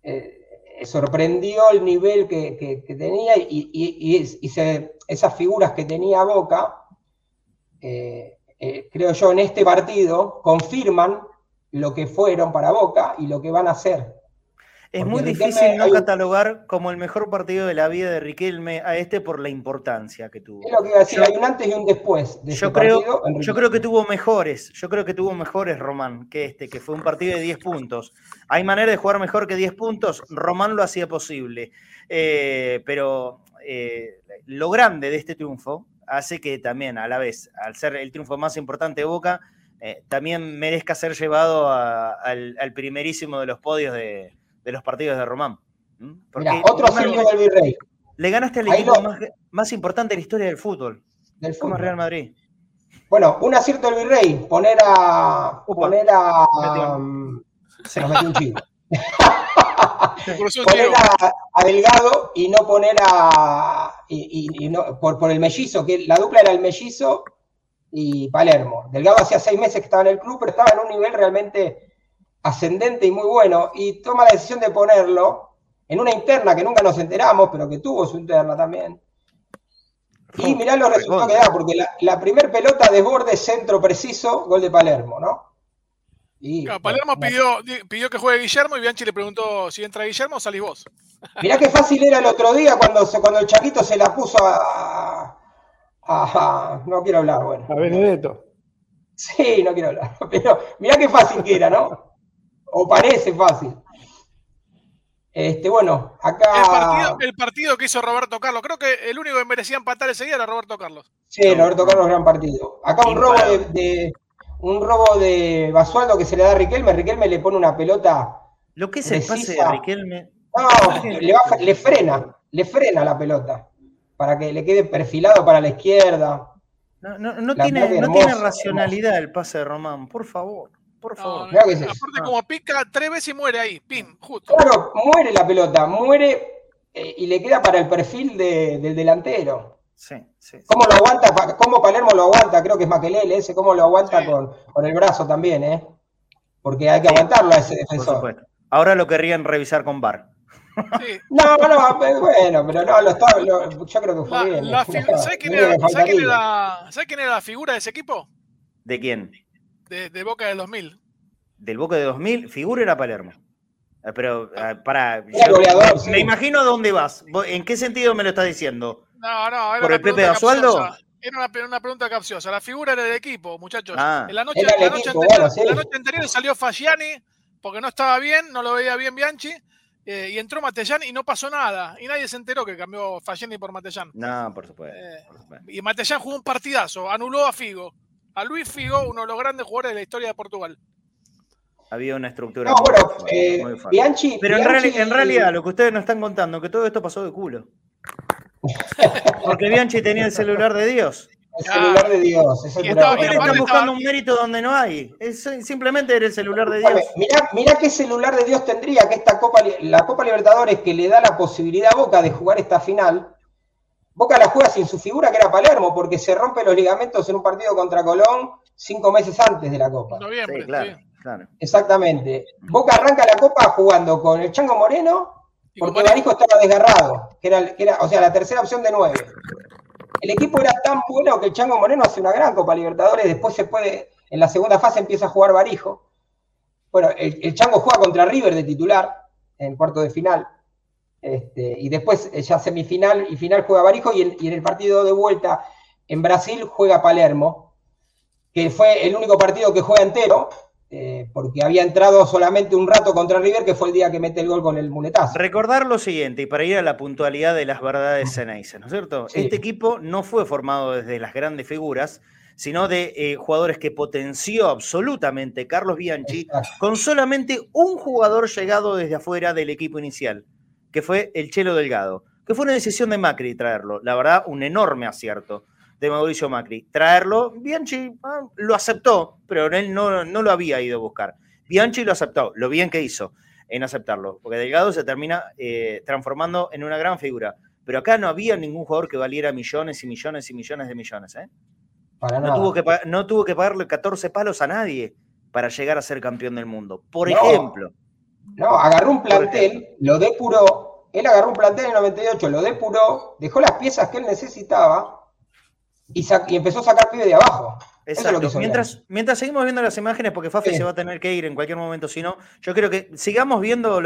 Speaker 5: eh, sorprendió el nivel que, tenía y, esas figuras que tenía Boca, eh, creo yo, en este partido confirman lo que fueron para Boca y lo que van a ser
Speaker 2: es muy difícil no catalogar como el mejor partido de la vida de Riquelme a este por la importancia que tuvo.
Speaker 5: Es lo que iba a decir, hay un antes y un después de
Speaker 2: yo creo, Yo creo que tuvo mejores, yo creo que tuvo mejores Román que este, que fue un partido de 10 puntos. ¿Hay manera de jugar mejor que 10 puntos? Román lo hacía posible. Eh, pero eh, lo grande de este triunfo hace que también, a la vez, al ser el triunfo más importante de Boca, eh, también merezca ser llevado al, primerísimo de los podios de, los partidos de Román.
Speaker 5: Mira, otro signo del virrey.
Speaker 2: Le ganaste al equipo más, importante de la historia del fútbol. Del fútbol. Como Real Madrid.
Speaker 5: Bueno, un acierto del virrey, poner a. poner a. se nos metió un chivo. poner a, Delgado y no poner a. Y, no, por, por el mellizo, que la dupla era el mellizo y Palermo. Delgado hacía seis meses que estaba en el club, pero estaba en un nivel realmente ascendente y muy bueno. Y toma la decisión de ponerlo en una interna que nunca nos enteramos, pero que tuvo su interna también. Y mirá los resultados que da, porque la, la primer pelota desborde centro preciso, gol de Palermo, ¿no?
Speaker 7: Palermo pidió, pidió que juegue Guillermo y Bianchi le preguntó si entra Guillermo o salís vos.
Speaker 5: Mirá qué fácil era el otro día cuando, cuando el Chaquito se la puso a, no quiero hablar, bueno.
Speaker 4: A Benedetto.
Speaker 5: Sí, no quiero hablar. Pero mirá qué fácil que era, ¿no? O parece fácil. Este, bueno,
Speaker 7: acá. El partido, que hizo Roberto Carlos. Creo que el único que merecía empatar ese día era Roberto Carlos.
Speaker 5: Sí, Roberto Carlos, gran partido. Acá un robo de, un robo de Basualdo que se le da a Riquelme. Riquelme le pone una pelota.
Speaker 2: Lo que es el pase de Riquelme.
Speaker 5: No, le, le frena, le frena la pelota para que le quede perfilado para la izquierda.
Speaker 2: No, no, no tiene, no tiene racionalidad el pase de Román, por favor. Por favor.
Speaker 7: aparte, como pica tres veces y muere ahí, pim, justo.
Speaker 5: Claro, muere la pelota, muere eh, y le queda para el perfil del delantero.
Speaker 2: Sí, sí,
Speaker 5: ¿Cómo lo aguanta? ¿Cómo Palermo lo aguanta? Creo que es Maquelele ese, ¿cómo lo aguanta con, con, el brazo también, eh? Porque hay que aguantarlo a ese defensor.
Speaker 2: Ahora lo querrían revisar con Bar.
Speaker 5: No, no, bueno, pero no, lo estaba, yo creo que fue bien.
Speaker 7: ¿Sabes quién, era, quién, era, la figura de ese equipo?
Speaker 2: ¿De quién?
Speaker 7: De, Boca del 2000.
Speaker 2: Del Boca de 2000, figura era Palermo. Ah, pero ah, para. Me imagino a dónde vas. ¿En qué sentido me lo estás diciendo?
Speaker 7: No, no,
Speaker 2: era ¿Por el Pepe de Asualdo?
Speaker 7: Era una, una, pregunta capciosa. La figura era del equipo, muchachos. Ah. En la noche, la noche anterior, la noche anterior salió Fasciani porque no estaba bien, no lo veía bien Bianchi eh, y entró Matellán y no pasó nada. Y nadie se enteró que cambió Falleni por Matellán.
Speaker 2: No, por supuesto, eh,
Speaker 7: Y Matellán jugó un partidazo, anuló a Figo. A Luis Figo, uno de los grandes jugadores de la historia de Portugal.
Speaker 2: Había una estructura. No, bueno, eh, Bianchi, Pero En, realidad, lo que ustedes nos están contando, que todo esto pasó de culo. Porque Bianchi tenía el celular de Dios.
Speaker 5: El celular de Dios. Es
Speaker 2: el están buscando un mérito donde no hay. Es, simplemente era el celular de Dios.
Speaker 5: Mirá, qué celular de Dios tendría que esta Copa, la Copa Libertadores que le da la posibilidad a Boca de jugar esta final. Boca la juega sin su figura, que era Palermo, porque se rompe los ligamentos en un partido contra Colón cinco meses antes de la Copa.
Speaker 7: Noviembre,
Speaker 5: claro, Exactamente. Boca arranca la Copa jugando con el Chango Moreno, porque Barijo estaba desgarrado, que era, que era, o sea, la tercera opción de nueve el equipo era tan bueno que el Chango Moreno hace una gran Copa Libertadores, después se puede, en la segunda fase empieza a jugar Barijo. Bueno, el, Chango juega contra River de titular en cuarto de final. Este, y después eh, ya semifinal y final juega Barijo y, en el partido de vuelta en Brasil juega Palermo, que fue el único partido que juega entero, eh, porque había entrado solamente un rato contra River, que fue el día que mete el gol con el muletazo.
Speaker 2: Recordar lo siguiente, y para ir a la puntualidad de las verdades Ceneice, ¿no es cierto? Este equipo no fue formado desde las grandes figuras, sino de eh, jugadores que potenció absolutamente Carlos Bianchi con solamente un jugador llegado desde afuera del equipo inicial, que fue el Chelo Delgado, que fue una decisión de Macri traerlo, la verdad, un enorme acierto de Mauricio Macri. Traerlo, Bianchi ah, lo aceptó, pero él no, lo había ido a buscar. Bianchi lo aceptó, lo bien que hizo en aceptarlo, porque Delgado se termina eh, transformando en una gran figura. Pero acá no había ningún jugador que valiera millones y millones y millones de millones. ¿eh? no, Tuvo que, no tuvo que pagarle 14 palos a nadie para llegar a ser campeón del mundo. Por ejemplo.
Speaker 5: No, agarró un plantel, lo depuró. Él agarró un plantel en el 98, lo depuró, dejó las piezas que él necesitaba y, empezó a sacar pibe de abajo.
Speaker 2: Exacto. mientras, mientras seguimos viendo las imágenes, porque Fafi se va a tener que ir en cualquier momento, si no, yo creo que sigamos viendo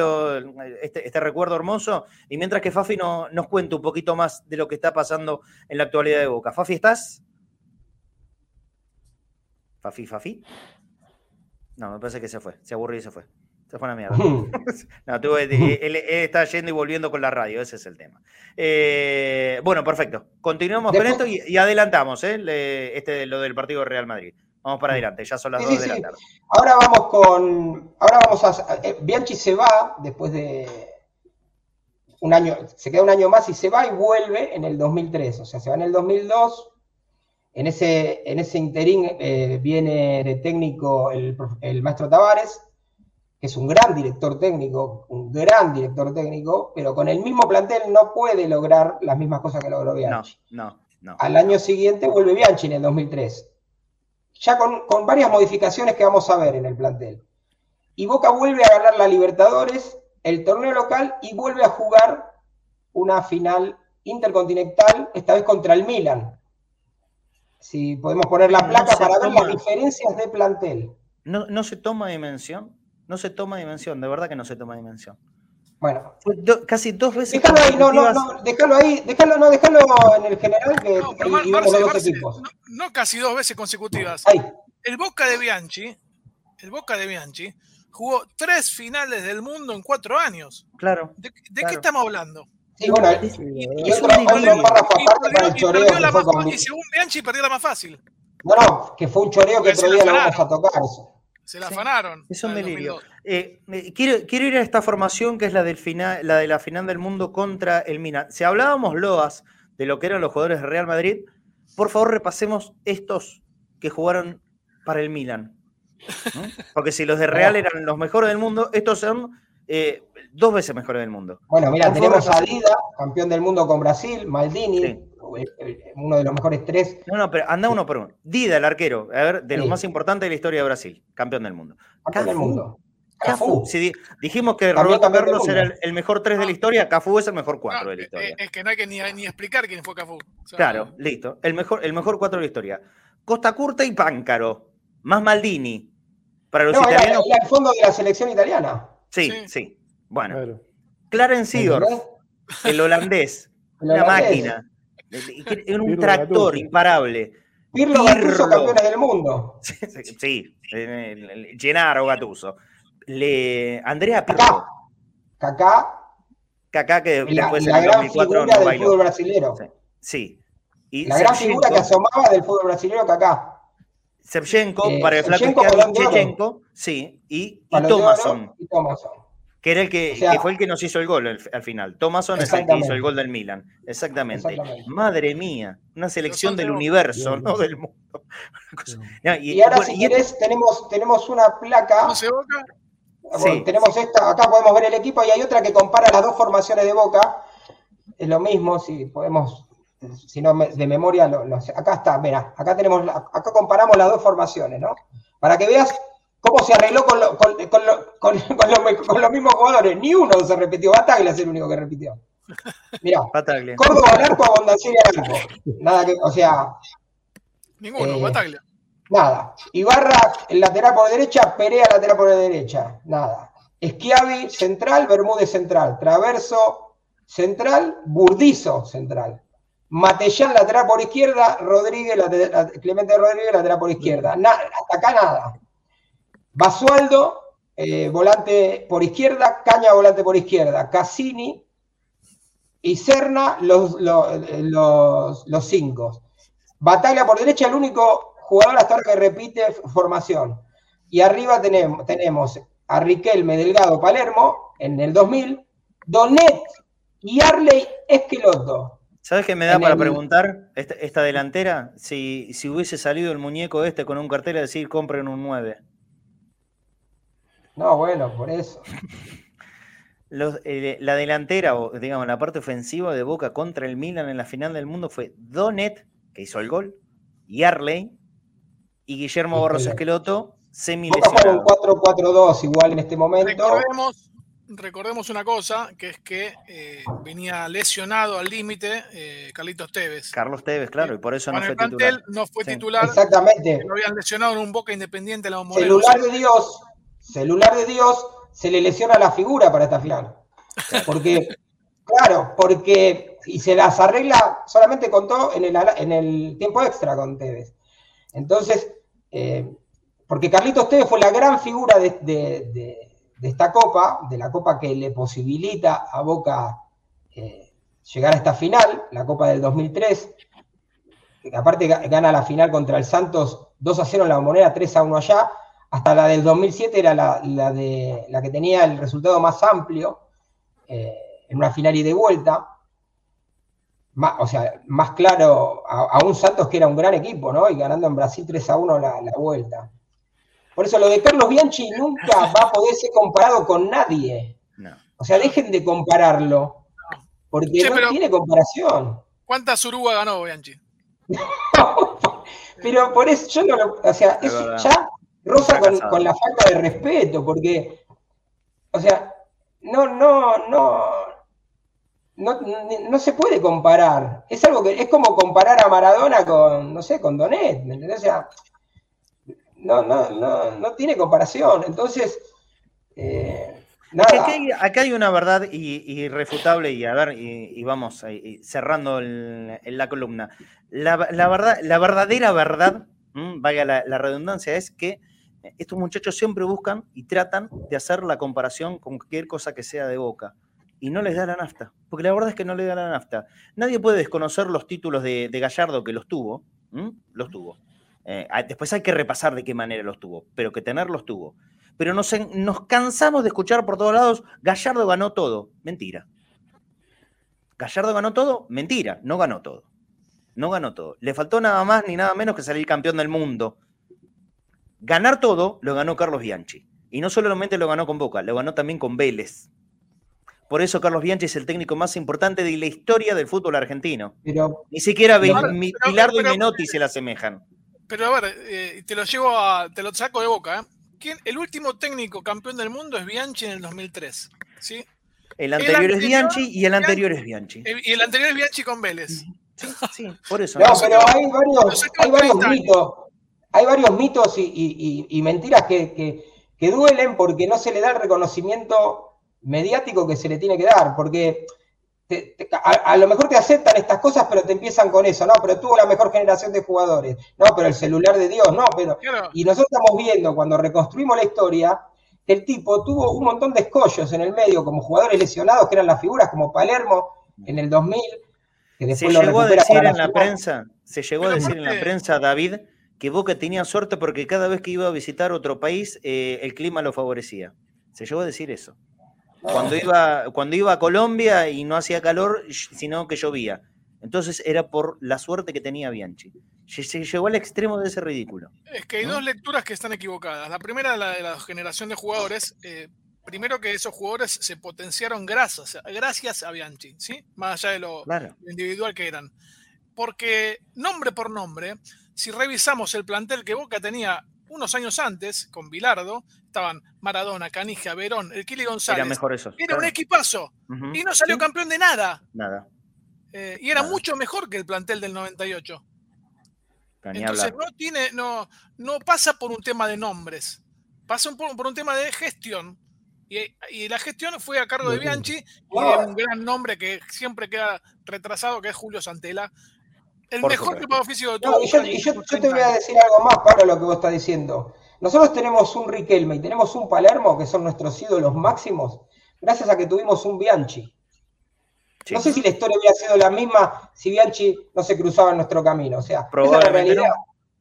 Speaker 2: este, este, recuerdo hermoso y mientras que Fafi no, nos cuente un poquito más de lo que está pasando en la actualidad de Boca. Fafi, ¿estás? Fafi, Fafi. No, me parece que se fue, se aburrió y se fue. Se fue una mierda. no, tuve, él, está yendo y volviendo con la radio, ese es el tema. Eh, bueno, perfecto. Continuamos con esto y, adelantamos ¿eh? este, lo del partido Real Madrid. Vamos para adelante, ya son las 2 de la tarde.
Speaker 5: Ahora vamos con. Ahora vamos a. Eh, Bianchi se va después de un año, se queda un año más y se va y vuelve en el 2003. O sea, se va en el 2002. En ese, en ese interín eh, viene de técnico el, el maestro Tavares, es un gran director técnico, un gran director técnico, pero con el mismo plantel no puede lograr las mismas cosas que logró Bianchi.
Speaker 2: No, no, no.
Speaker 5: Al año siguiente vuelve Bianchi en el 2003 ya con, varias modificaciones que vamos a ver en el plantel. Y Boca vuelve a ganar la Libertadores, el torneo local y vuelve a jugar una final intercontinental, esta vez contra el Milan. Si podemos poner la placa para ver las diferencias de plantel.
Speaker 2: No, no se toma dimensión, no se toma dimensión, de verdad que no se toma dimensión.
Speaker 5: Bueno.
Speaker 2: casi dos veces.
Speaker 5: Déjalo ahí, no, no, no, déjalo ahí, déjalo, no, déjalo en el general que no,
Speaker 7: dos equipos. No, casi dos veces consecutivas. Ahí. El Boca de Bianchi, el Boca de Bianchi, jugó tres finales del mundo en cuatro años.
Speaker 2: Claro.
Speaker 7: ¿De, qué estamos hablando?
Speaker 5: Sí, bueno, y,
Speaker 7: según Bianchi perdió la más fácil.
Speaker 5: No, no, que fue un choreo que otro día lo vamos a tocar eso.
Speaker 7: Se la afanaron.
Speaker 2: Es un delirio. Eh, quiero, quiero, ir a esta formación que es la, del final, la de la final del mundo contra el Milan. Si hablábamos, Loas, de lo que eran los jugadores de Real Madrid, por favor repasemos estos que jugaron para el Milan. Porque si los de Real eran los mejores del mundo, estos son eh, dos veces mejores del mundo.
Speaker 5: Bueno, mira, tenemos a Dida, campeón del mundo con Brasil, Maldini, uno de los mejores tres.
Speaker 2: No, no, pero anda uno por uno. Dida, el arquero, a ver, de los más importantes de la historia de Brasil, campeón del mundo.
Speaker 5: Campeón del mundo.
Speaker 2: Cafú. Si dijimos que Roberto Carlos era el, mejor tres de la historia, Cafú es el mejor cuatro de la historia.
Speaker 7: Es que no hay que ni, explicar quién fue Cafú.
Speaker 2: claro, listo. El mejor, el mejor cuatro de la historia. Costa Curta y Páncaro. Más Maldini. Para los italianos.
Speaker 5: Era, el fondo de la selección italiana.
Speaker 2: Sí, sí. Bueno. Clarence Seedorf, el holandés. una máquina. Era un tractor imparable.
Speaker 5: Pirlo, Gattuso, campeones del mundo.
Speaker 2: Sí, Gennaro Gattuso. Le, Andrea Pirlo.
Speaker 5: Kaká.
Speaker 2: Kaká que después
Speaker 5: en el 2004 no bailó. fútbol brasileño.
Speaker 2: Sí.
Speaker 5: Y la gran figura que asomaba del fútbol brasileño Kaká.
Speaker 2: Shevchenko, eh, para el flaco sí, y, y Thomason. Y Thomason que era el que, fue el que nos hizo el gol al, final. Thomason es el que hizo el gol del Milan. Exactamente. Madre mía, una selección del universo, no del mundo.
Speaker 5: y, ahora, si quieres, tenemos, tenemos una placa. ¿No se Boca? Tenemos esta, acá podemos ver el equipo y hay otra que compara las dos formaciones de Boca. Es lo mismo, si podemos, si no de memoria, acá está, mira, acá tenemos, acá comparamos las dos formaciones, ¿no? Para que veas ¿Cómo se arregló con, los mismos jugadores? Ni uno se repitió. Bataglia es el único que repitió. Mirá, Córdoba al arco, Abondancieri al arco. Nada que, o sea.
Speaker 7: Ninguno, eh, Bataglia.
Speaker 5: Nada. Ibarra, lateral por derecha, Perea, lateral por derecha. Nada. Esquiavi, central, Bermúdez, central. Traverso, central, Burdizo, central. Matellán, lateral por izquierda, Rodríguez, Clemente Rodríguez, lateral por izquierda. hasta acá nada. Basualdo, eh, volante por izquierda, Caña, volante por izquierda, Cassini y Serna, los, los, cinco. Batalla por derecha, el único jugador hasta ahora que repite formación. Y arriba tenemos, tenemos a Riquelme Delgado Palermo en el 2000, Donet y Arley Esqueloto.
Speaker 2: ¿Sabes qué me da para preguntar esta, delantera? Si, si, hubiese salido el muñeco este con un cartel a decir compren un 9.
Speaker 5: No, bueno, por eso.
Speaker 2: Eh, la delantera, o digamos, la parte ofensiva de Boca contra el Milan en la final del mundo fue Donet, que hizo el gol, y Arley, y Guillermo Barros Esqueloto, semi
Speaker 5: lesionado. un 4-4-2 igual en este momento.
Speaker 7: Recordemos, una cosa, que es que eh, venía lesionado al límite eh, Carlitos Tevez.
Speaker 2: Carlos Tevez, claro, y por eso no fue titular.
Speaker 7: no fue titular.
Speaker 5: Exactamente.
Speaker 7: Lo habían lesionado en un Boca Independiente. La
Speaker 5: Celular de Dios celular de Dios, se le lesiona la figura para esta final. Porque, claro, porque, y se las arregla, solamente contó en el, en el tiempo extra con Tevez. Entonces, eh, porque Carlitos Tevez fue la gran figura de, esta copa, de la copa que le posibilita a Boca eh, llegar a esta final, la copa del 2003, que aparte gana la final contra el Santos 2 a 0 en la moneda, 3 a 1 allá, hasta la del 2007 era la, de, la que tenía el resultado más amplio eh, en una final y de vuelta. o sea, más claro a, un Santos que era un gran equipo, ¿no? Y ganando en Brasil 3 a 1 la, la vuelta. Por eso lo de Carlos Bianchi nunca va a poder ser comparado con nadie. O sea, dejen de compararlo, porque no tiene comparación.
Speaker 7: ¿Cuántas Uruguay ganó Bianchi?
Speaker 5: pero por eso yo no lo. O sea, eso ya rosa con, la falta de respeto, porque. O sea, no, no, no. No, no, se puede comparar. Es algo que es como comparar a Maradona con, no sé, con Donet, ¿me entendés? O sea, no, no, no, no tiene comparación. Entonces, eh, nada.
Speaker 2: Acá hay, una verdad irrefutable y a ver, y, vamos cerrando la columna. La, verdad, la verdadera verdad, vaya la, redundancia, es que estos muchachos siempre buscan y tratan de hacer la comparación con cualquier cosa que sea de boca. Y no les da la nafta, porque la verdad es que no les da la nafta. Nadie puede desconocer los títulos de, Gallardo que los tuvo, los tuvo. Eh, después hay que repasar de qué manera los tuvo, pero que tenerlos tuvo. Pero nos cansamos de escuchar por todos lados, Gallardo ganó todo. Mentira. Gallardo ganó todo, mentira, no ganó todo. No ganó todo. Le faltó nada más ni nada menos que salir campeón del mundo. Ganar todo lo ganó Carlos Bianchi. Y no solamente lo ganó con Boca, lo ganó también con Vélez. Por eso Carlos Bianchi es el técnico más importante de la historia del fútbol argentino. Ni siquiera Pilardo y Menotti se le asemejan.
Speaker 7: Pero a ver, eh, te lo llevo a, te lo saco de boca. ¿eh? el último técnico campeón del mundo es Bianchi en el 2003. ¿sí?
Speaker 2: El anterior, es Bianchi y el anterior es Bianchi.
Speaker 7: Y el anterior es Bianchi con Vélez.
Speaker 2: Sí, sí por eso.
Speaker 5: No, pero hay varios, hay varios mitos. Hay varios mitos y, mentiras que, que, duelen porque no se le da el reconocimiento mediático que se le tiene que dar. Porque a, lo mejor te aceptan estas cosas, pero te empiezan con eso, no, pero tuvo la mejor generación de jugadores, no, pero el celular de Dios, no, pero... Y nosotros estamos viendo, cuando reconstruimos la historia, que el tipo tuvo un montón de escollos en el medio, como jugadores lesionados, que eran las figuras, como Palermo en el 2000,
Speaker 2: que después se llegó a decir en la prensa, se llegó a decir en la prensa, David, que Boca tenía suerte porque cada vez que iba a visitar otro país, eh, el clima lo favorecía. Se llegó a decir eso. Cuando iba, cuando iba a Colombia y no hacía calor, sino que llovía. Entonces era por la suerte que tenía Bianchi. Se llegó al extremo de ese ridículo.
Speaker 7: Es que hay dos lecturas que están equivocadas. La primera, la de la generación de jugadores. Eh, primero que esos jugadores se potenciaron gracias, gracias a Bianchi, ¿sí? Más allá de lo individual que eran. Porque nombre por nombre, si revisamos el plantel que Boca tenía unos años antes, con Bilardo, estaban Maradona, Canija, Verón, el Kili González.
Speaker 2: Era mejor eso.
Speaker 7: Era un equipazo. Y no salió campeón de nada.
Speaker 2: Nada.
Speaker 7: Eh, y era mucho mejor que el plantel del 98. Entonces no tiene, no, no pasa por un tema de nombres, pasa por, un tema de gestión. Y, la gestión fue a cargo de Bianchi, y un gran nombre que siempre queda retrasado, que es Julio Santela, el mejor de oficio de todo.
Speaker 5: y yo, te voy a decir algo más para lo que vos estás diciendo. Nosotros tenemos un Riquelme y tenemos un Palermo, que son nuestros ídolos máximos, gracias a que tuvimos un Bianchi. No sé si la historia hubiera sido la misma si Bianchi no se cruzaba en nuestro camino. O sea,
Speaker 2: probablemente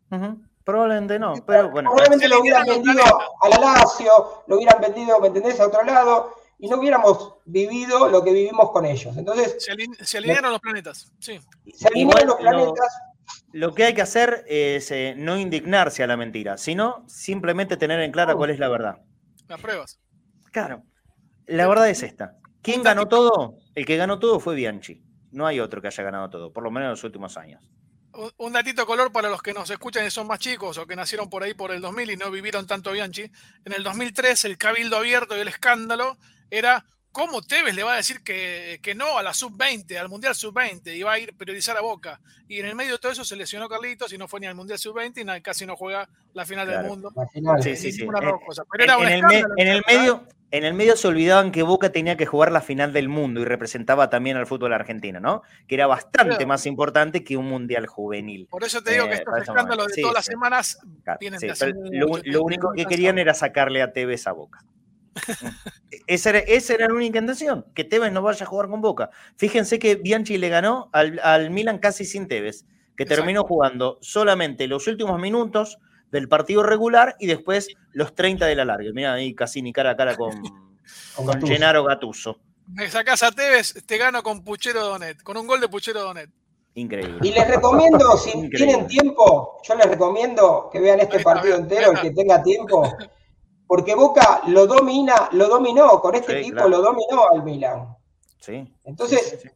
Speaker 2: no. Probablemente no, pero bueno.
Speaker 5: Probablemente lo hubieran vendido a la Lazio, lo hubieran vendido, ¿me entendés?, a otro lado, y no hubiéramos vivido lo que vivimos con ellos. Entonces,
Speaker 7: se, alinearon los planetas, sí.
Speaker 5: Se alinearon los planetas.
Speaker 2: Lo, que hay que hacer es eh, no indignarse a la mentira, sino simplemente tener en clara cuál es la verdad.
Speaker 7: Las pruebas.
Speaker 2: Claro. La verdad es esta. ¿Quién ganó todo? El que ganó todo fue Bianchi. No hay otro que haya ganado todo, por lo menos en los últimos años.
Speaker 7: Un datito color para los que nos escuchan y son más chicos o que nacieron por ahí por el 2000 y no vivieron tanto Bianchi. En el 2003 el cabildo abierto y el escándalo era cómo Tevez le va a decir que, no a la sub-20, al Mundial sub-20, y va a ir a priorizar a Boca. Y en el medio de todo eso se lesionó Carlitos y no fue ni al Mundial sub-20 y casi no juega la final del mundo.
Speaker 2: Sí, sí, sí. en, el, medio, en el medio se olvidaban que Boca tenía que jugar la final del mundo y representaba también al fútbol argentino, ¿no? Que era bastante más importante que un Mundial juvenil.
Speaker 7: Por eso te digo que eh, estos escándalos de todas las semanas vienen de hacer
Speaker 2: lo único que querían era sacarle a Tevez a Boca. Esa, era, la única intención, que Tevez no vaya a jugar con Boca. Fíjense que Bianchi le ganó al, Milan casi sin Tevez, que terminó jugando solamente los últimos minutos del partido regular y después los 30 de la larga. Mira ahí Cassini cara a cara con, con Gennaro Gattuso.
Speaker 7: Me sacás a Tevez, te gano con Puchero Donet, con un gol de Puchero Donet.
Speaker 2: Increíble.
Speaker 5: Y les recomiendo, si tienen tiempo, yo les recomiendo que vean este partido entero, el que tenga tiempo, porque Boca lo domina, lo dominó, con este equipo lo dominó al Milan.
Speaker 2: Sí.
Speaker 5: Entonces,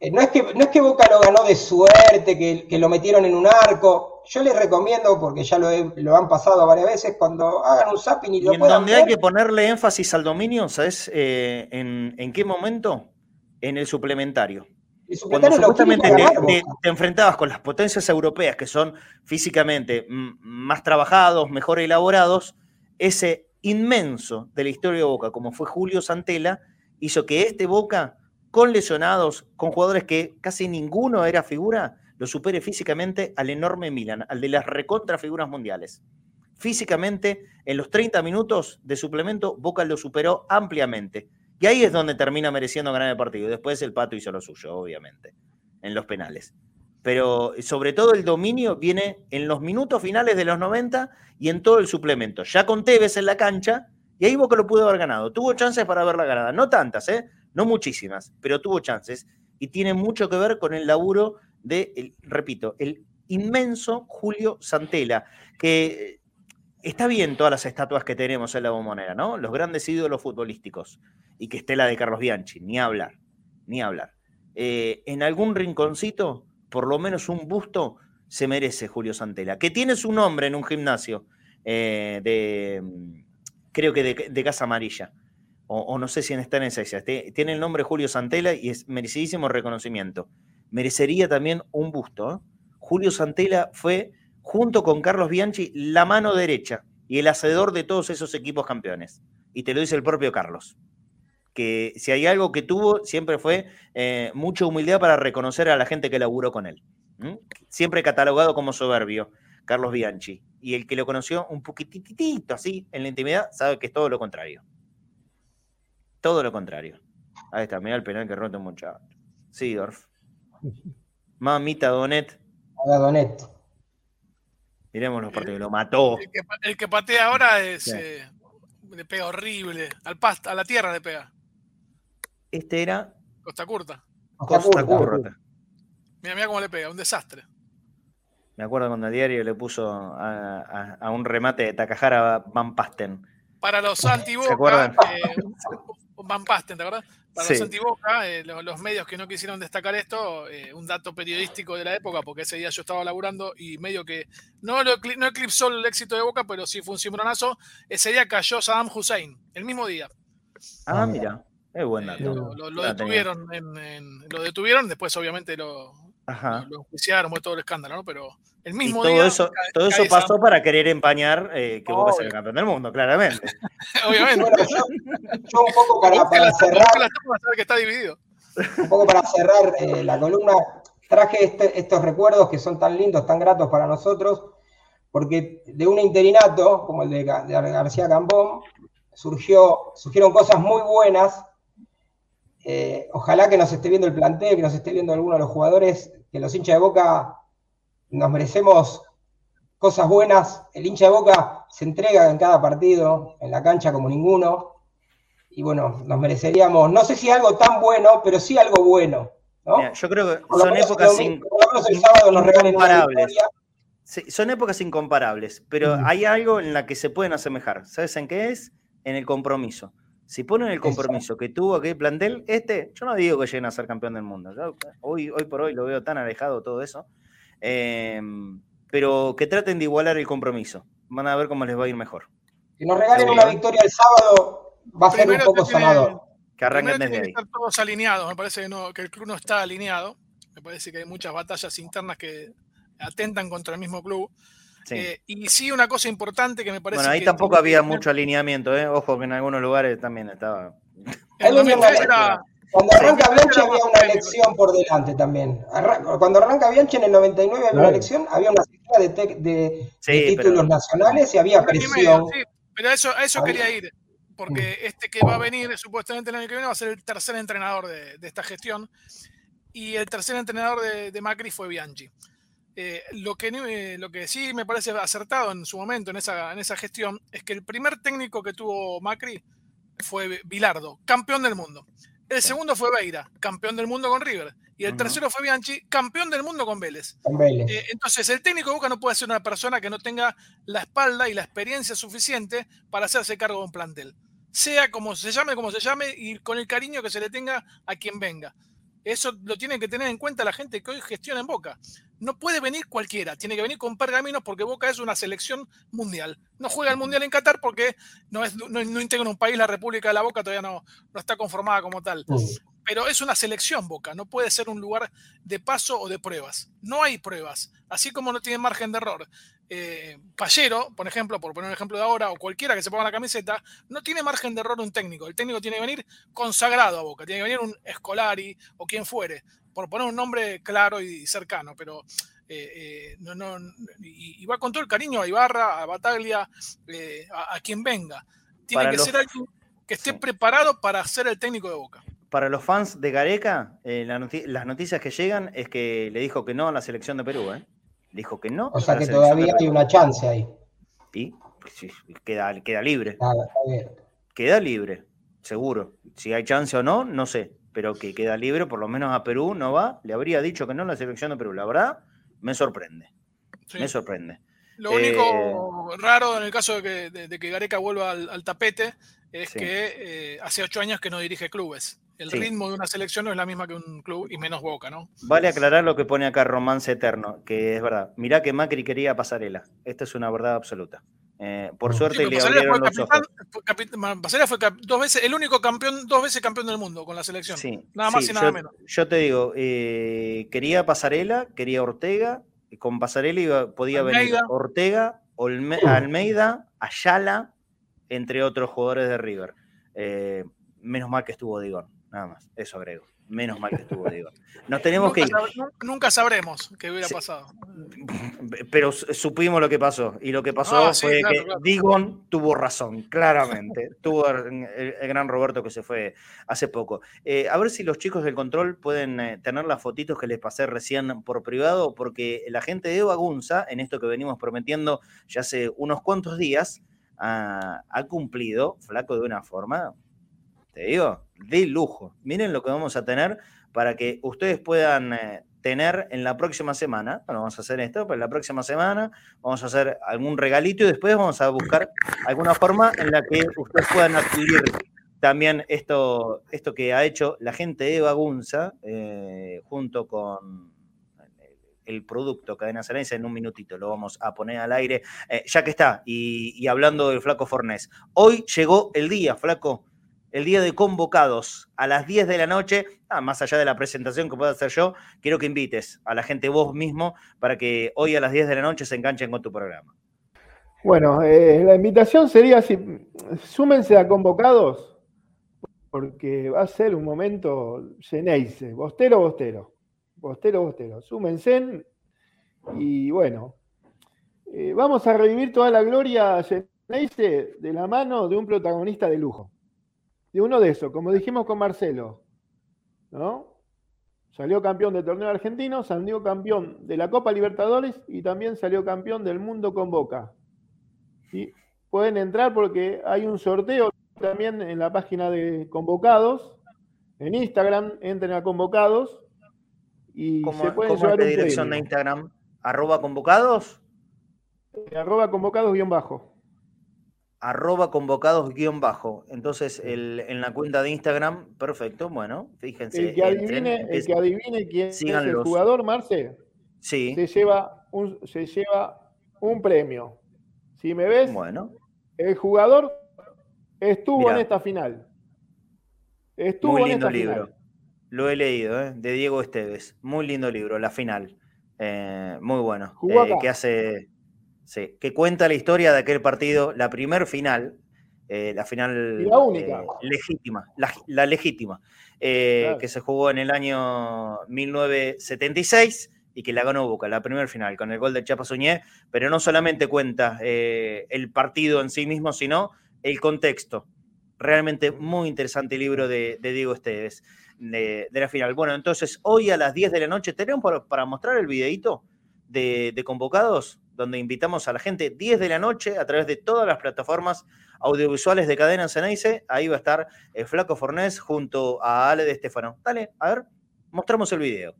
Speaker 5: eh, no, es que, no es que Boca lo ganó de suerte, que, lo metieron en un arco. Yo les recomiendo, porque ya lo, lo han pasado varias veces, cuando hagan un zapping y lo
Speaker 2: y en donde hay que ponerle énfasis al dominio, ¿sabes eh, en, en qué momento? En el suplementario. Cuando supuestamente te, enfrentabas con las potencias europeas que son físicamente más trabajados, mejor elaborados, ese inmenso de la historia de Boca, como fue Julio Santela, hizo que este Boca, con lesionados, con jugadores que casi ninguno era figura, lo supere físicamente al enorme Milan, al de las recontra figuras mundiales. Físicamente, en los 30 minutos de suplemento, Boca lo superó ampliamente. Y ahí es donde termina mereciendo ganar el partido. Después el Pato hizo lo suyo, obviamente, en los penales. Pero sobre todo el dominio viene en los minutos finales de los 90 y en todo el suplemento. Ya con Tevez en la cancha, y ahí Boca lo pudo haber ganado. Tuvo chances para haberla ganada. No tantas, ¿eh? No muchísimas, pero tuvo chances. Y tiene mucho que ver con el laburo de, repito, el inmenso Julio Santela, que está bien todas las estatuas que tenemos en la bombonera, ¿no? Los grandes ídolos futbolísticos y que esté la de Carlos Bianchi, ni hablar, ni hablar. Eh, en algún rinconcito, por lo menos un busto, se merece Julio Santela, que tiene su nombre en un gimnasio eh, de, creo que de, Casa Amarilla, o, no sé si está en esa, tiene el nombre Julio Santela y es merecidísimo reconocimiento. Merecería también un busto. ¿eh? Julio Santela fue, junto con Carlos Bianchi, la mano derecha y el hacedor de todos esos equipos campeones. Y te lo dice el propio Carlos que si hay algo que tuvo, siempre fue eh, mucha humildad para reconocer a la gente que laburó con él. Siempre catalogado como soberbio, Carlos Bianchi. Y el que lo conoció un poquitito así en la intimidad, sabe que es todo lo contrario. Todo lo contrario. Ahí está, mira el penal que roto un muchacho. Sidorf. Mamita Donet.
Speaker 5: Donet.
Speaker 2: Miremos los partidos, lo mató.
Speaker 7: El que, patea ahora es. Eh, le pega horrible. Al pasta, a la tierra le pega.
Speaker 2: Este era.
Speaker 7: Costa Curta.
Speaker 2: Costa, Curta.
Speaker 7: Mira, mira cómo le pega, un desastre.
Speaker 2: Me acuerdo cuando el diario le puso a, un remate de Takahara Van Pasten.
Speaker 7: Para los anti-Boca, eh, Van Pasten, ¿te acuerdas? Para los anti-Boca, eh, los, medios que no quisieron destacar esto, eh, un dato periodístico de la época, porque ese día yo estaba laburando y medio que no, no eclipsó el éxito de Boca, pero sí fue un cimbronazo. Ese día cayó Saddam Hussein, el mismo día.
Speaker 2: Ah, mira. Es buen
Speaker 7: eh, lo, detuvieron, lo detuvieron, después obviamente lo, lo, juiciaron, todo el escándalo, ¿no? Pero el mismo
Speaker 2: todo
Speaker 7: día.
Speaker 2: Eso, todo eso pasó para querer empañar eh, que Boca sea el campeón del mundo, claramente.
Speaker 7: obviamente.
Speaker 5: yo, un poco para, cerrar.
Speaker 7: que está dividido.
Speaker 5: Un poco para cerrar eh, la columna, traje este, estos recuerdos que son tan lindos, tan gratos para nosotros, porque de un interinato como el de, de García Cambón surgió, surgieron cosas muy buenas eh, ojalá que nos esté viendo el plantel, que nos esté viendo alguno de los jugadores, que los hinchas de Boca nos merecemos cosas buenas. El hincha de Boca se entrega en cada partido, en la cancha como ninguno. Y bueno, nos mereceríamos, no sé si algo tan bueno, pero sí algo bueno.
Speaker 2: yo creo que son épocas incomparables. son épocas incomparables, pero hay algo en la que se pueden asemejar. ¿Sabes en qué es? En el compromiso. Si ponen el compromiso que tuvo aquel plantel, este, yo no digo que lleguen a ser campeón del mundo. hoy, hoy por hoy lo veo tan alejado todo eso. Em, pero que traten de igualar el compromiso. Van a ver cómo les va a ir mejor.
Speaker 5: Que nos regalen una victoria el sábado va a ser un poco sanador.
Speaker 2: Que arranquen desde ahí.
Speaker 7: Estar todos alineados. Me parece que, el club no está alineado. Me parece que hay muchas batallas internas que atentan contra el mismo club. Eh, y sí, una cosa importante que me parece.
Speaker 2: Bueno, ahí tampoco había mucho alineamiento, ¿eh? Ojo que en algunos lugares también estaba.
Speaker 5: Cuando arranca Bianchi había una elección por delante también. Cuando arranca Bianchi en el 99 había una elección, había una serie de, títulos nacionales y había presión.
Speaker 7: pero eso, a eso quería ir, porque mm. este que va a venir supuestamente el año que viene va a ser el tercer entrenador de, esta gestión y el tercer entrenador de, Macri fue Bianchi. Eh, lo, que, lo que sí me parece acertado en su momento, en esa, en esa gestión, es que el primer técnico que tuvo Macri fue Bilardo, campeón del mundo. El segundo fue Beira, campeón del mundo con River. Y el tercero fue Bianchi, campeón del mundo con Vélez. Eh, entonces, el técnico de Boca no puede ser una persona que no tenga la espalda y la experiencia suficiente para hacerse cargo de un plantel. Sea como se llame, como se llame, y con el cariño que se le tenga a quien venga. Eso lo tiene que tener en cuenta la gente que hoy gestiona en Boca. No puede venir cualquiera, tiene que venir con pergaminos porque Boca es una selección mundial. No juega el mundial en Qatar porque no, es, no, integra un país, la República de la Boca todavía no, no está conformada como tal pero es una selección Boca, no puede ser un lugar de paso o de pruebas. No hay pruebas, así como no tiene margen de error. Eh, Pallero, por ejemplo, por poner un ejemplo de ahora, o cualquiera que se ponga la camiseta, no tiene margen de error un técnico. El técnico tiene que venir consagrado a Boca, tiene que venir un Escolari o quien fuere, por poner un nombre claro y cercano, pero eh, eh, no, no, y, va con todo el cariño a Ibarra, a Bataglia, a, quien venga. Tiene que ser alguien que esté preparado para ser el técnico de Boca
Speaker 2: para los fans de Gareca, eh, las noticias que llegan es que le dijo que no a la selección de Perú. ¿eh? Dijo que no.
Speaker 5: O sea que todavía hay una chance ahí.
Speaker 2: Y pues, queda, queda libre. Queda libre, seguro. Si hay chance o no, no sé. Pero que queda libre, por lo menos a Perú no va. Le habría dicho que no a la selección de Perú. La verdad, me sorprende. Me sorprende.
Speaker 7: Lo único eh, raro en el caso de que, Gareca vuelva al, tapete es que hace ocho años que no dirige clubes el ritmo de una selección no es la misma que un club y menos Boca, ¿no?
Speaker 2: Vale aclarar lo que pone acá Romance Eterno, que es verdad. Mirá que Macri quería pasarela. Esta es una verdad absoluta. Eh, por suerte le abrieron los ojos.
Speaker 7: Pasarela fue dos veces, el único campeón, dos veces campeón del mundo con la selección. nada más y nada menos.
Speaker 2: Yo te digo, eh, quería Pasarela, quería Ortega, y con Pasarela podía venir Ortega, Almeida, Ayala, entre otros jugadores de River. Eh, menos mal que estuvo Digón. Nada más, eso agrego. Menos mal que estuvo Diego. Nos tenemos que ir.
Speaker 7: nunca sabremos qué hubiera pasado.
Speaker 2: Pero supimos lo que pasó. Y lo que pasó ah, fue que Digon tuvo razón, claramente. tuvo el, gran Roberto que se fue hace poco. Eh, a ver si los chicos del control pueden eh, tener las fotitos que les pasé recién por privado, porque la gente de Eva Gunza, en esto que venimos prometiendo ya hace unos cuantos días, ha cumplido, flaco de una forma te digo, de lujo. Miren lo que vamos a tener para que ustedes puedan eh, tener en la próxima semana. Bueno, vamos a hacer esto, pero en la próxima semana vamos a hacer algún regalito y después vamos a buscar alguna forma en la que ustedes puedan adquirir también esto, esto que ha hecho la gente de Bagunza eh, junto con el producto Cadena Cerense en un minutito, lo vamos a poner al aire, eh, ya que está, y, y hablando del flaco Fornés. Hoy llegó el día, flaco, el día de convocados a las 10 de la noche, ah, más allá de la presentación que pueda hacer yo, quiero que invites a la gente vos mismo para que hoy a las 10 de la noche se enganchen con tu programa.
Speaker 4: Bueno, eh, la invitación sería, si, súmense a convocados, porque va a ser un momento Geneise, bostero, bostero, bostero, bostero, súmense y bueno, eh, vamos a revivir toda la gloria Geneise de la mano de un protagonista de lujo de uno de esos, como dijimos con Marcelo, ¿no? Salió campeón del torneo argentino, salió campeón de la Copa Libertadores y también salió campeón del mundo con Boca. ¿Sí? Pueden entrar porque hay un sorteo también en la página de convocados. En Instagram entren a convocados y se pueden llevar
Speaker 2: un dirección de Instagram? ¿Arroba convocados?
Speaker 4: Eh, arroba convocados guion bajo
Speaker 2: arroba convocados guion bajo. Entonces, en la cuenta de Instagram, perfecto, bueno, fíjense.
Speaker 4: El que adivine, el que adivine quién es el jugador, Marce,
Speaker 2: sí.
Speaker 4: se, lleva un, se lleva un premio. Si me ves,
Speaker 2: bueno.
Speaker 4: el jugador estuvo en esta final. Estuvo
Speaker 2: Muy lindo libro. Lo he leído, ¿eh? de Diego Esteves. Muy lindo libro, la final. Eh, muy bueno. Eh, que hace Sí, que cuenta la historia de aquel partido, la primer final, eh, la final
Speaker 4: la única.
Speaker 2: Eh, legítima, la, legítima, eh, que se jugó en el año 1976 y que la ganó Boca, la primer final, con el gol de Chapa Suñé, pero no solamente cuenta el partido en sí mismo, sino el contexto. Realmente muy interesante el libro de, Diego Esteves de, la final. Bueno, entonces hoy a las 10 de la noche, ¿tenemos para, para mostrar el videito? de, convocados, donde invitamos a la gente 10 de la noche a través de todas las plataformas audiovisuales de Cadena Ceneice. Ahí va a estar el Flaco Fornés junto a Ale de Estefano. Dale, a ver, mostramos el video.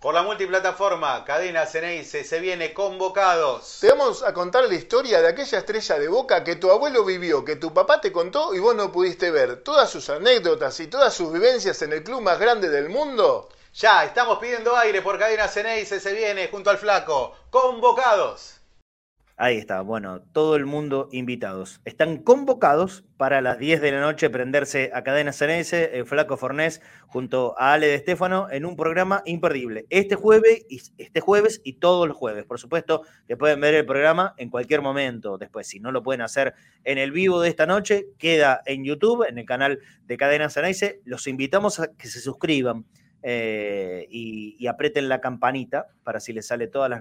Speaker 9: Por la multiplataforma Cadena Ceneice se viene convocados.
Speaker 10: Te vamos a contar la historia de aquella estrella de boca que tu abuelo vivió, que tu papá te contó y vos no pudiste ver. Todas sus anécdotas y todas sus vivencias en el club más grande del mundo.
Speaker 9: Ya, estamos pidiendo aire por Cadena Ceneice, se viene junto al flaco. Convocados.
Speaker 2: Ahí está, bueno, todo el mundo invitados. Están convocados para las 10 de la noche prenderse a Cadena Ceneice, el Flaco Fornés, junto a Ale de Estefano, en un programa imperdible. Este jueves, y, este jueves y todos los jueves. Por supuesto que pueden ver el programa en cualquier momento después. Si no lo pueden hacer en el vivo de esta noche, queda en YouTube, en el canal de Cadena Ceneice. Los invitamos a que se suscriban. Eh, y, aprieten la campanita para si les sale todas las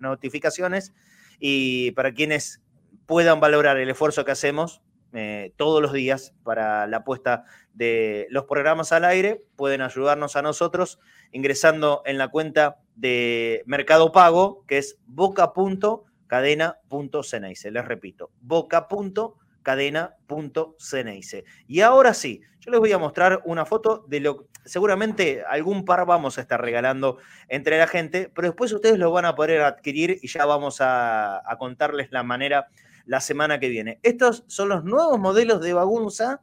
Speaker 2: notificaciones y para quienes puedan valorar el esfuerzo que hacemos eh, todos los días para la puesta de los programas al aire, pueden ayudarnos a nosotros ingresando en la cuenta de Mercado Pago, que es boca.cadena.ceneice. Les repito, boca.cadena.ceneice. Y ahora sí, yo les voy a mostrar una foto de lo seguramente algún par vamos a estar regalando entre la gente, pero después ustedes lo van a poder adquirir y ya vamos a, contarles la manera la semana que viene. Estos son los nuevos modelos de Bagunza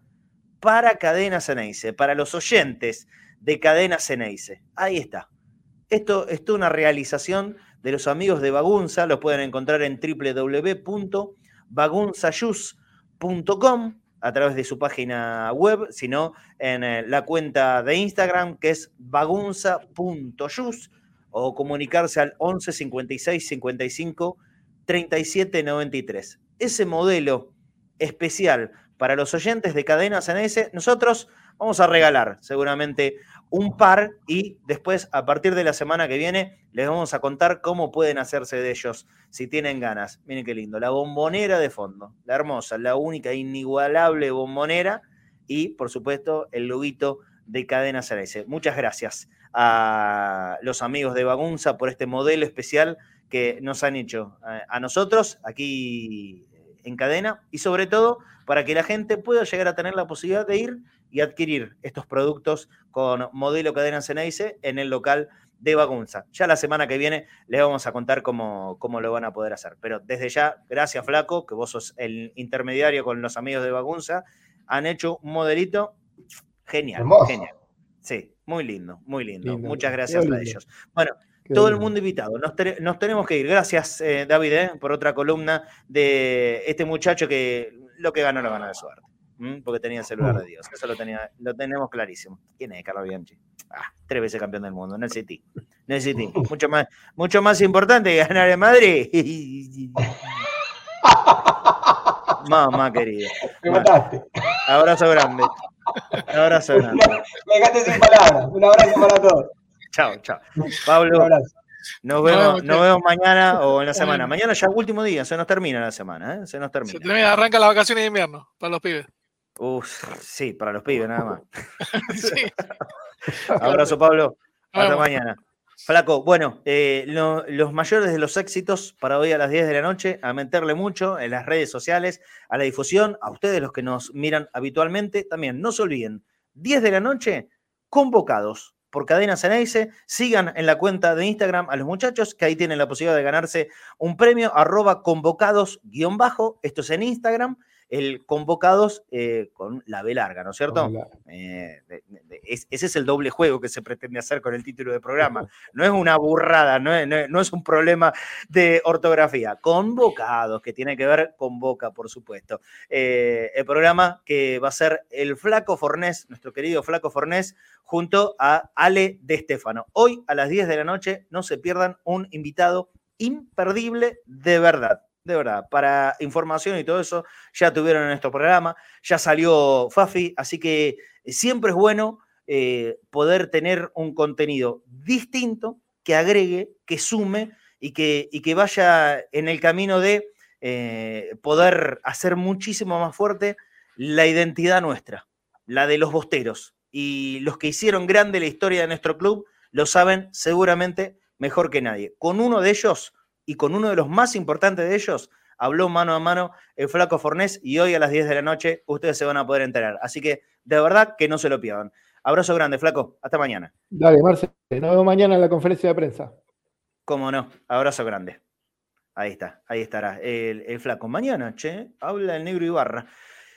Speaker 2: para Cadena Ceneice, para los oyentes de Cadena Ceneice. Ahí está. Esto es una realización de los amigos de Bagunza, los pueden encontrar en www.bagunzayus.com a través de su página web, sino en eh, la cuenta de Instagram que es bagunza.yus o comunicarse al 11 56 55 37 93. Ese modelo especial para los oyentes de Cadenas NS, nosotros vamos a regalar seguramente un par y después, a partir de la semana que viene, les vamos a contar cómo pueden hacerse de ellos si tienen ganas. Miren qué lindo, la bombonera de fondo, la hermosa, la única, inigualable bombonera y, por supuesto, el loguito de Cadena Cerece. Muchas gracias a los amigos de Bagunza por este modelo especial que nos han hecho eh, a nosotros aquí en cadena y sobre todo para que la gente pueda llegar a tener la posibilidad de ir y adquirir estos productos con modelo cadena Ceneice en el local de Bagunza. Ya la semana que viene les vamos a contar cómo, cómo lo van a poder hacer. Pero desde ya, gracias Flaco, que vos sos el intermediario con los amigos de Bagunza, han hecho un modelito genial, genial. Sí, muy lindo, muy lindo. Muchas gracias a ellos. Bueno, todo el mundo invitado. Nos, tenemos que ir. Gracias, eh, David, eh, por otra columna de este muchacho que lo que ganó lo ganó de suerte. Porque tenía el celular de Dios. Eso lo, tenía, lo tenemos clarísimo. ¿Quién es Carlos Bianchi? Ah, tres veces campeón del mundo en el City. En el City. Mucho más, mucho más importante que ganar en Madrid. Mamá querida. Me mataste. Abrazo grande. Abrazo grande.
Speaker 5: Me dejaste sin palabras. Un abrazo para todos.
Speaker 2: Chao, chao. Pablo, nos vemos, nos vemos mañana o en la semana. Mañana ya es último día, se nos termina la semana, ¿eh? Se nos termina. Se
Speaker 7: termina, arranca las vacaciones de invierno para los pibes.
Speaker 2: Uf, sí, para los pibes nada más. sí. Abrazo, Pablo. Hasta mañana. Flaco, bueno, eh, los mayores de los éxitos para hoy a las 10 de la noche, a meterle mucho en las redes sociales, a la difusión, a ustedes los que nos miran habitualmente, también no se olviden, 10 de la noche, convocados por Cadena Ceneice. Sigan en la cuenta de Instagram a los muchachos, que ahí tienen la posibilidad de ganarse un premio, arroba convocados guion bajo. Esto es en Instagram el convocados eh, con la B larga, ¿no es cierto? Eh, ese es el doble juego que se pretende hacer con el título de programa. No es una burrada, no es, un problema de ortografía. Convocados, que tiene que ver con Boca, por supuesto. Eh, el programa que va a ser el Flaco Fornés, nuestro querido Flaco Fornés, junto a Ale de Estefano. Hoy a las 10 de la noche no se pierdan un invitado imperdible de verdad de verdad, para información y todo eso, ya tuvieron en nuestro programa, ya salió Fafi, así que siempre es bueno eh, poder tener un contenido distinto que agregue, que sume y que, y que vaya en el camino de eh, poder hacer muchísimo más fuerte la identidad nuestra, la de los bosteros. Y los que hicieron grande la historia de nuestro club lo saben seguramente mejor que nadie. Con uno de ellos y con uno de los más importantes de ellos, habló mano a mano el flaco Fornés y hoy a las 10 de la noche ustedes se van a poder enterar. Así que de verdad que no se lo pierdan. Abrazo grande, flaco. Hasta mañana.
Speaker 4: Dale, Marce. Nos vemos mañana en la conferencia de prensa.
Speaker 2: Cómo no. Abrazo grande. Ahí está, ahí estará el, flaco. Mañana, che, habla el negro Ibarra.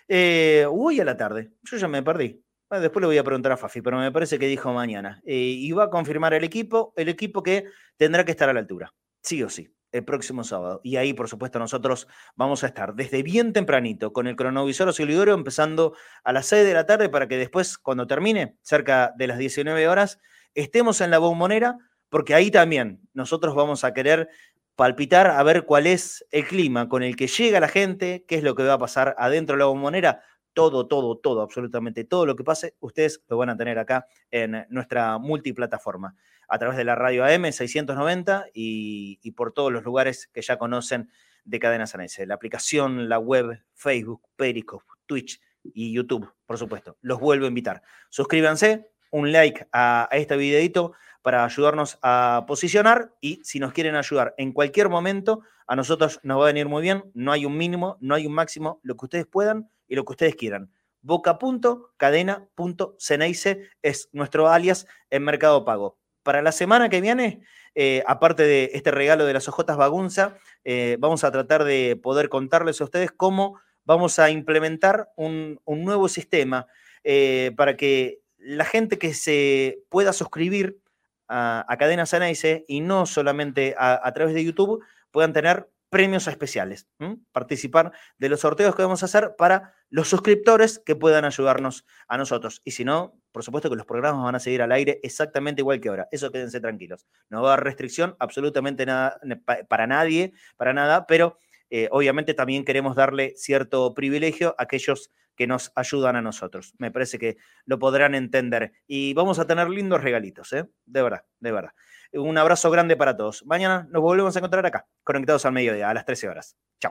Speaker 2: Eh, hoy a la tarde. Yo ya me perdí. después le voy a preguntar a Fafi, pero me parece que dijo mañana. Eh, y va a confirmar el equipo, el equipo que tendrá que estar a la altura. Sí o sí el próximo sábado. Y ahí, por supuesto, nosotros vamos a estar desde bien tempranito con el cronovisor oscilatorio empezando a las 6 de la tarde para que después, cuando termine, cerca de las 19 horas, estemos en la bombonera, porque ahí también nosotros vamos a querer palpitar a ver cuál es el clima con el que llega la gente, qué es lo que va a pasar adentro de la bombonera. Todo, todo, todo, absolutamente todo lo que pase, ustedes lo van a tener acá en nuestra multiplataforma a través de la radio AM 690 y, por todos los lugares que ya conocen de Cadena Sanese. La aplicación, la web, Facebook, Periscope, Twitch y YouTube, por supuesto. Los vuelvo a invitar. Suscríbanse, un like a, este videito para ayudarnos a posicionar y si nos quieren ayudar en cualquier momento, a nosotros nos va a venir muy bien. No hay un mínimo, no hay un máximo, lo que ustedes puedan y lo que ustedes quieran. Boca.cadena.ceneice es nuestro alias en Mercado Pago para la semana que viene, eh, aparte de este regalo de las ojotas bagunza, eh, vamos a tratar de poder contarles a ustedes cómo vamos a implementar un, nuevo sistema eh, para que la gente que se pueda suscribir a, Cadena Sanaise y no solamente a, través de YouTube puedan tener premios especiales, participar de los sorteos que vamos a hacer para los suscriptores que puedan ayudarnos a nosotros. Y si no, por supuesto que los programas van a seguir al aire exactamente igual que ahora. Eso quédense tranquilos. No va a haber restricción absolutamente nada para nadie, para nada, pero eh, obviamente también queremos darle cierto privilegio a aquellos que nos ayudan a nosotros. Me parece que lo podrán entender. Y vamos a tener lindos regalitos, ¿eh? De verdad, de verdad. Un abrazo grande para todos. Mañana nos volvemos a encontrar acá, conectados al mediodía, a las 13 horas. Chao.